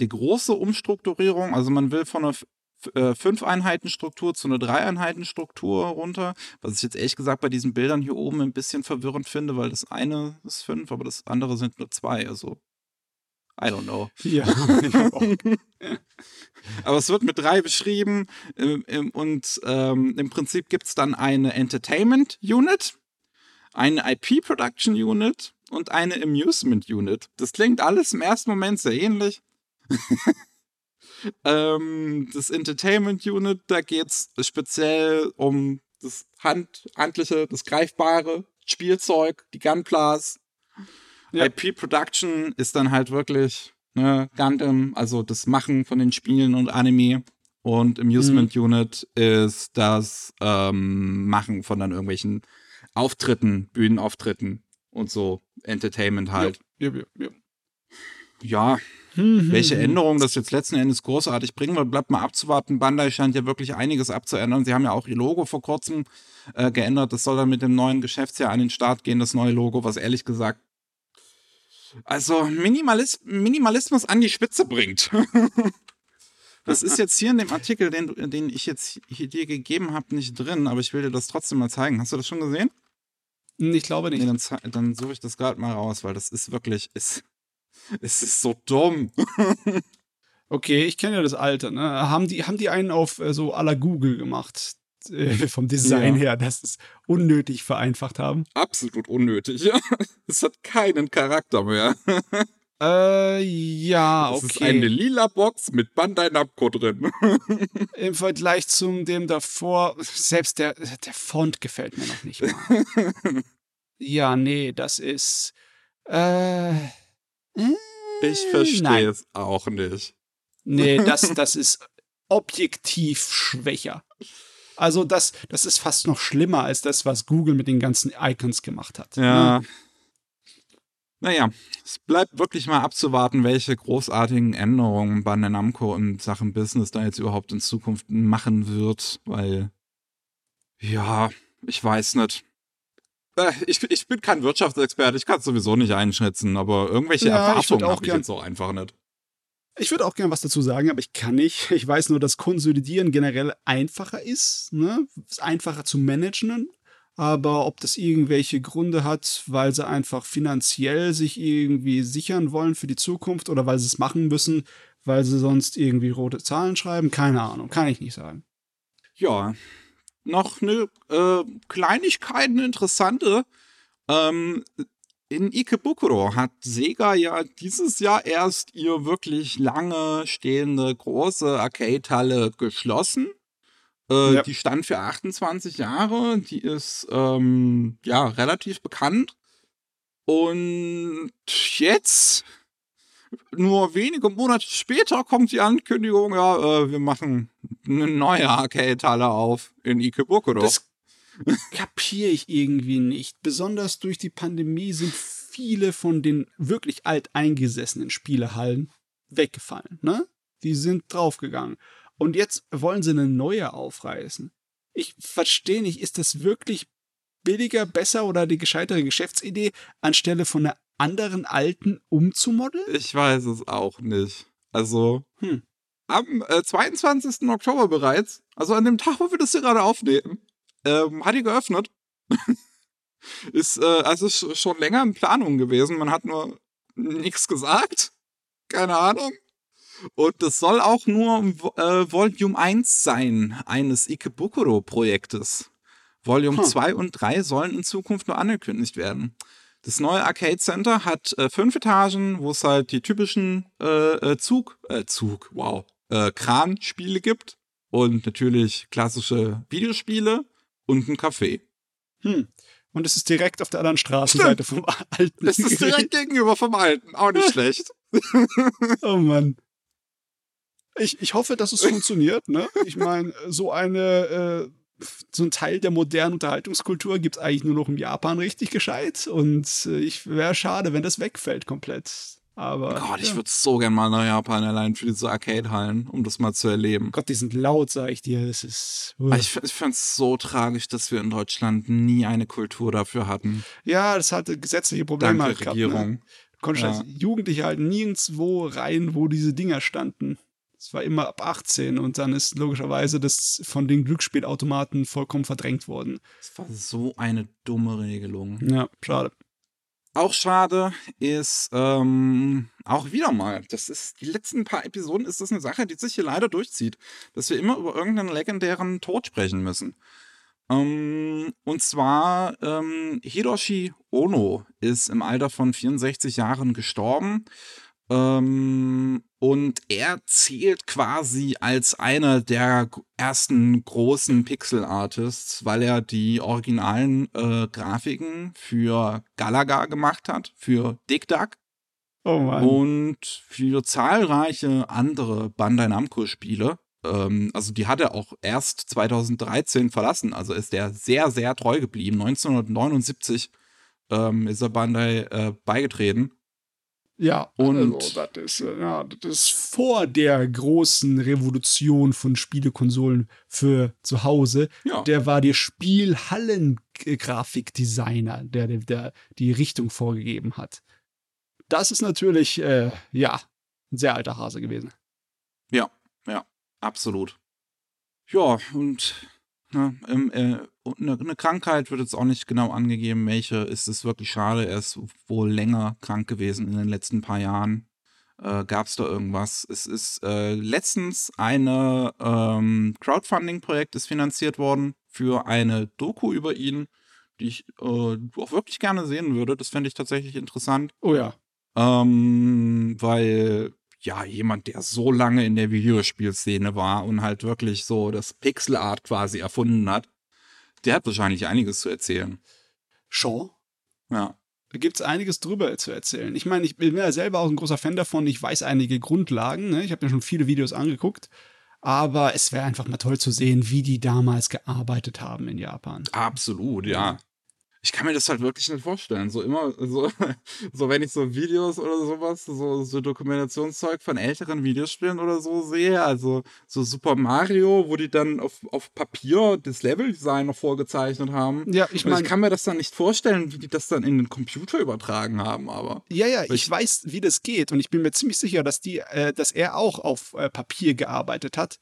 die große Umstrukturierung, also man will von einer äh, Fünf-Einheiten-Struktur zu einer Drei-Einheiten-Struktur runter, was ich jetzt ehrlich gesagt bei diesen Bildern hier oben ein bisschen verwirrend finde, weil das eine ist fünf, aber das andere sind nur zwei, also I don't know. Ja. aber es wird mit drei beschrieben ähm, und ähm, im Prinzip gibt es dann eine Entertainment Unit, eine IP Production Unit und eine Amusement Unit. Das klingt alles im ersten Moment sehr ähnlich. ähm, das Entertainment Unit, da geht es speziell um das Hand, handliche, das greifbare Spielzeug, die Gunplas. Ja. IP Production ist dann halt wirklich ne, Gundam, also das Machen von den Spielen und Anime. Und Amusement mhm. Unit ist das ähm, Machen von dann irgendwelchen Auftritten, Bühnenauftritten und so. Entertainment halt. Ja, ja, ja. ja welche Änderungen das jetzt letzten Endes großartig bringen wird, bleibt mal abzuwarten. Bandai scheint ja wirklich einiges abzuändern. Sie haben ja auch ihr Logo vor kurzem äh, geändert. Das soll dann mit dem neuen Geschäftsjahr an den Start gehen, das neue Logo, was ehrlich gesagt also Minimalis Minimalismus an die Spitze bringt. das ist jetzt hier in dem Artikel, den, den ich jetzt hier dir gegeben habe, nicht drin, aber ich will dir das trotzdem mal zeigen. Hast du das schon gesehen? Ich glaube nicht. Nee, dann, dann suche ich das gerade mal raus, weil das ist wirklich, ist, es ist so dumm. Okay, ich kenne ja das alte. Ne? Haben, die, haben die einen auf äh, so à la Google gemacht? Äh, vom Design Ja. her, dass es unnötig vereinfacht haben. Absolut unnötig. Es hat keinen Charakter mehr. Äh, ja, Es okay. ist eine lila Box mit Bandai Namco drin. Im Vergleich zum dem davor, selbst der, der Font gefällt mir noch nicht mal. ja, nee, das ist. Äh, äh, Ich verstehe es auch nicht. Nee, das, das ist objektiv schwächer. Also das, das ist fast noch schlimmer als das, was Google mit den ganzen Icons gemacht hat. Ja. Naja, es bleibt wirklich mal abzuwarten, welche großartigen Änderungen Bandai Namco in Sachen Business da jetzt überhaupt in Zukunft machen wird, weil, ja, ich weiß nicht. Äh, Ich, ich bin kein Wirtschaftsexperte, ich kann es sowieso nicht einschätzen, aber irgendwelche Ja, Erwartungen habe ich gern- jetzt auch einfach nicht. Ich würde auch gerne was dazu sagen, aber ich kann nicht. Ich weiß nur, dass Konsolidieren generell einfacher ist, ne? Ist einfacher zu managen. Aber ob das irgendwelche Gründe hat, weil sie einfach finanziell sich irgendwie sichern wollen für die Zukunft oder weil sie es machen müssen, weil sie sonst irgendwie rote Zahlen schreiben, keine Ahnung, kann ich nicht sagen. Ja, noch eine äh, Kleinigkeit, eine interessante. Ähm, in Ikebukuro hat Sega ja dieses Jahr erst ihr wirklich lange stehende große Arcade-Halle geschlossen. Äh, Ja. Die stand für 28 Jahre. Die ist ähm, ja relativ bekannt. Und jetzt, nur wenige Monate später, kommt die Ankündigung, ja, äh, wir machen eine neue Arcade-Halle auf in Ikebukuro. Das kapiere ich irgendwie nicht. Besonders durch die Pandemie sind viele von den wirklich alteingesessenen Spielehallen weggefallen, ne? Die sind draufgegangen. Und jetzt wollen sie eine neue aufreißen. Ich verstehe nicht, ist das wirklich billiger, besser oder die gescheitere Geschäftsidee, anstelle von einer anderen alten umzumodeln? Ich weiß es auch nicht. Also, Hm. am äh, 22. Oktober bereits, also an dem Tag, wo wir das hier gerade aufnehmen, ähm, hat die geöffnet. ist äh, also sch- schon länger in Planung gewesen. Man hat nur nichts gesagt. Keine Ahnung. Und das soll auch nur äh, Volume 1 sein eines Ikebukuro-Projektes. Volume Hm. 2 und 3 sollen in Zukunft nur angekündigt werden. Das neue Arcade Center hat äh, fünf Etagen, wo es halt die typischen äh, äh, Zug, äh, Zug, wow, äh, Kran-Spiele gibt und natürlich klassische Videospiele und ein Café. Hm. Und es ist direkt auf der anderen Straßenseite vom alten. Das ist direkt gegenüber vom Alten, auch nicht schlecht. Oh Mann. Ich, ich hoffe, dass es funktioniert, ne? Ich meine, so eine, äh, so ein Teil der modernen Unterhaltungskultur gibt es eigentlich nur noch in Japan richtig gescheit. Und äh, ich wäre schade, wenn das wegfällt komplett. Aber. Gott, ich ja. würde so gern mal nach Japan allein für diese Arcade-Hallen, um das mal zu erleben. Gott, die sind laut, sag ich dir. Das ist. Aber Ich, ich fand es so tragisch, dass wir in Deutschland nie eine Kultur dafür hatten. ja, das hatte gesetzliche Probleme Danke, halt gehabt. Ne? Regierung. Du konntest Ja. als Jugendliche halt nirgendwo rein, wo diese Dinger standen. Es war immer ab 18 und dann ist logischerweise das von den Glücksspielautomaten vollkommen verdrängt worden. Das war so eine dumme Regelung. Ja, schade. Auch schade ist ähm, auch wieder mal, das ist die letzten paar Episoden ist das eine Sache, die sich hier leider durchzieht, dass wir immer über irgendeinen legendären Tod sprechen müssen. Ähm, und zwar ähm, Hiroshi Ono ist im Alter von 64 Jahren gestorben. Ähm, und er zählt quasi als einer der ersten großen Pixel-Artists, weil er die originalen äh, Grafiken für Galaga gemacht hat, für Dick Duck Oh Mann. und für zahlreiche andere Bandai Namco-Spiele. Ähm, also die hat er auch erst 2013 verlassen, also ist er sehr, sehr treu geblieben. 1979 ähm, ist er Bandai äh, beigetreten. Ja, und- also, das ist, äh, ja, das ist vor der großen Revolution von Spielekonsolen für zu Hause. Ja. Der war der Spielhallen-Grafikdesigner, der, der, der die Richtung vorgegeben hat. Das ist natürlich, äh, ja, ein sehr alter Hase gewesen. Absolut. Ja, und ne, ähm, äh, eine, eine Krankheit wird jetzt auch nicht genau angegeben, welche. Ist es wirklich schade. Er ist wohl länger krank gewesen in den letzten paar Jahren. äh, gab es da irgendwas. Es ist äh, letztens eine ähm, Crowdfunding-Projekt ist finanziert worden für eine Doku über ihn, die ich äh, auch wirklich gerne sehen würde. Das fände ich tatsächlich interessant. Oh ja. Ähm, weil ja, jemand, der so lange in der Videospielszene war und halt wirklich so das Pixel Art quasi erfunden hat, der hat wahrscheinlich einiges zu erzählen. Schon. Ja. Da gibt es einiges drüber zu erzählen. Ich meine, ich bin ja selber auch ein großer Fan davon. Ich weiß einige Grundlagen. Ne? Ich habe mir schon viele Videos angeguckt. Aber es wäre einfach mal toll zu sehen, wie die damals gearbeitet haben in Japan. Absolut, ja ich kann mir das halt wirklich nicht vorstellen. So immer, so, so wenn ich so Videos oder sowas, so, so Dokumentationszeug von älteren Videospielen oder so sehe, also so Super Mario, wo die dann auf, auf Papier das Leveldesign noch vorgezeichnet haben. Ja, ich meine. Ich kann mir das dann nicht vorstellen, wie die das dann in den Computer übertragen haben, aber. Ja, ja, ich, ich weiß, wie das geht und ich bin mir ziemlich sicher, dass die, äh, dass er auch auf äh, Papier gearbeitet hat.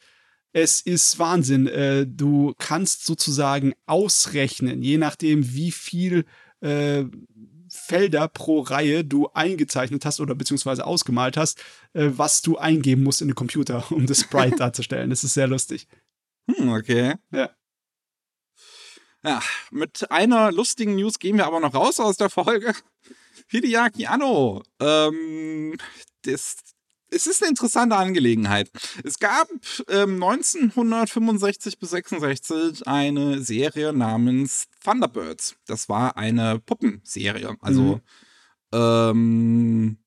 Es ist Wahnsinn. Äh, du kannst sozusagen ausrechnen, je nachdem, wie viel äh, Felder pro Reihe du eingezeichnet hast oder beziehungsweise ausgemalt hast, äh, was du eingeben musst in den Computer, um das Sprite darzustellen. Das ist sehr lustig. Hm, okay. Ja. Ja, mit einer lustigen News gehen wir aber noch raus aus der Folge. Hideaki Anno. Ähm, das es ist eine interessante Angelegenheit. Es gab ähm, 1965 bis 66 eine Serie namens Thunderbirds. Das war eine Puppenserie. Also mhm. ähm,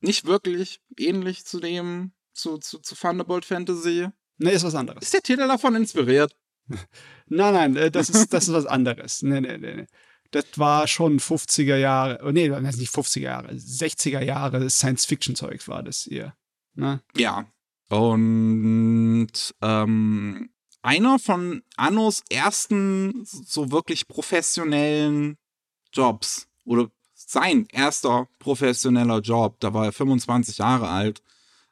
nicht wirklich ähnlich zu dem, zu, zu, zu Thunderbolt Fantasy. Nee, ist was anderes. Ist der Titel davon inspiriert? nein, nein, äh, das ist, das ist was anderes. Nee, nee, nee, nee. Das war schon 50er Jahre, oh, nee, nicht 50er Jahre, 60er Jahre Science-Fiction-Zeug war das hier. Ne? Ja. Und ähm, einer von Annos ersten so wirklich professionellen Jobs oder sein erster professioneller Job, da war er 25 Jahre alt,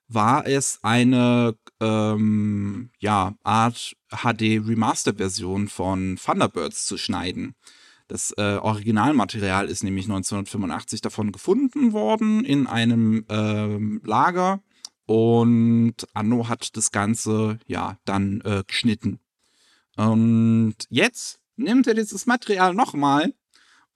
war es eine ähm, ja, Art HD-Remaster-Version von Thunderbirds zu schneiden. Das äh, Originalmaterial ist nämlich 1985 davon gefunden worden in einem ähm, Lager. Und Anno hat das Ganze ja dann äh, geschnitten. Und jetzt nimmt er dieses Material nochmal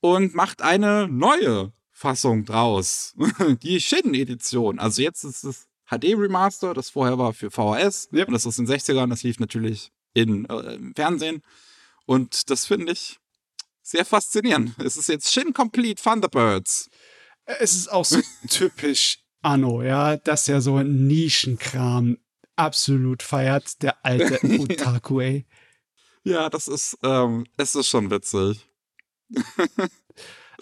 und macht eine neue Fassung draus. Die Shin-Edition. Also jetzt ist es HD-Remaster, das vorher war für VHS. Yep. Und das ist in den 60ern, das lief natürlich in, äh, im Fernsehen. Und das finde ich sehr faszinierend. Es ist jetzt Shin Complete Thunderbirds. Es ist auch so typisch Anno, ja, dass er so Nischenkram absolut feiert, der alte Otaku, ey. Ja, das ist, ähm, es ist schon witzig.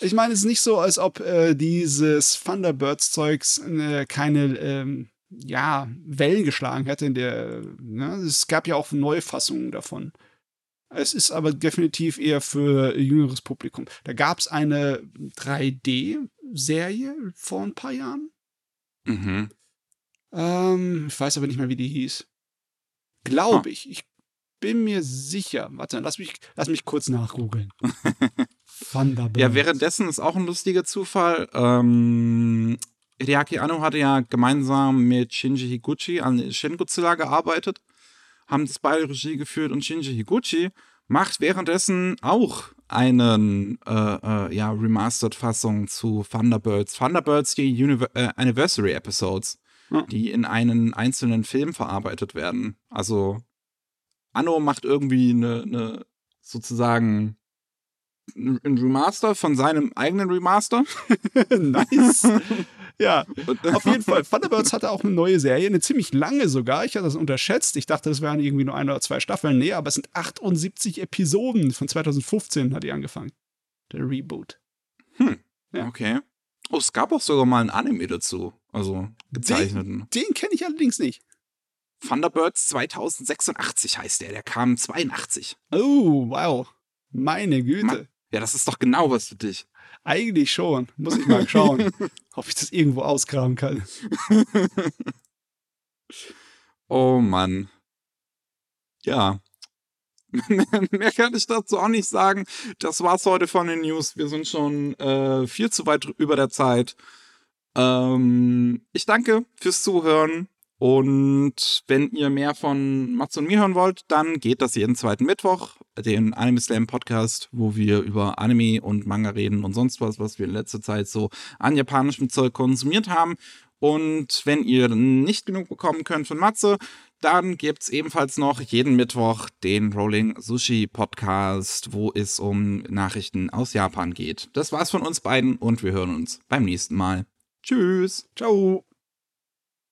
ich meine, es ist nicht so, als ob äh, dieses Thunderbirds-Zeugs äh, keine, ähm, ja, Wellen geschlagen hätte in der, ne? es gab ja auch Neufassungen davon. Es ist aber definitiv eher für jüngeres Publikum. Da gab es eine 3D-Serie vor ein paar Jahren. Mhm. Ähm, ich weiß aber nicht mehr, wie die hieß. Glaube ich. Ich bin mir sicher. Warte, lass mich, lass mich kurz nachgoogeln. Thunderbirds. Ja, währenddessen ist auch ein lustiger Zufall. Ähm, Hideaki Anno hatte ja gemeinsam mit Shinji Higuchi an Shin Godzilla gearbeitet, haben das beide Regie geführt und Shinji Higuchi macht währenddessen auch einen äh, äh, ja, Remastered-Fassung zu Thunderbirds. Thunderbirds, die Univer äh, Anniversary Episodes, hm. die in einen einzelnen Film verarbeitet werden. Also Anno macht irgendwie eine, eine sozusagen ein Remaster von seinem eigenen Remaster. nice. Ja, auf jeden Fall. Thunderbirds hatte auch eine neue Serie, eine ziemlich lange sogar. Ich hatte das unterschätzt. Ich dachte, das wären irgendwie nur ein oder zwei Staffeln. Nee, aber es sind 78 Episoden. Von 2015 hat die angefangen. Der Reboot. Hm. Ja. Okay. Oh, es gab auch sogar mal ein Anime dazu. Also gezeichneten. Den, den kenne ich allerdings nicht. Thunderbirds 2086 heißt der. Der kam 82. Oh, wow. Meine Güte. Man, ja, das ist doch genau was für dich. Eigentlich schon. Muss ich mal schauen, ob ich das irgendwo ausgraben kann. oh Mann. Ja. Mehr kann ich dazu auch nicht sagen. Das war's heute von den News. Wir sind schon äh, viel zu weit über der Zeit. Ähm, ich danke fürs Zuhören. Und wenn ihr mehr von Mats und mir hören wollt, dann geht das jeden zweiten Mittwoch, den Anime Slam Podcast, wo wir über Anime und Manga reden und sonst was, was wir in letzter Zeit so an japanischem Zeug konsumiert haben. Und wenn ihr nicht genug bekommen könnt von Matze, dann gibt es ebenfalls noch jeden Mittwoch den Rolling Sushi Podcast, wo es um Nachrichten aus Japan geht. Das war's von uns beiden und wir hören uns beim nächsten Mal. Tschüss. Ciao.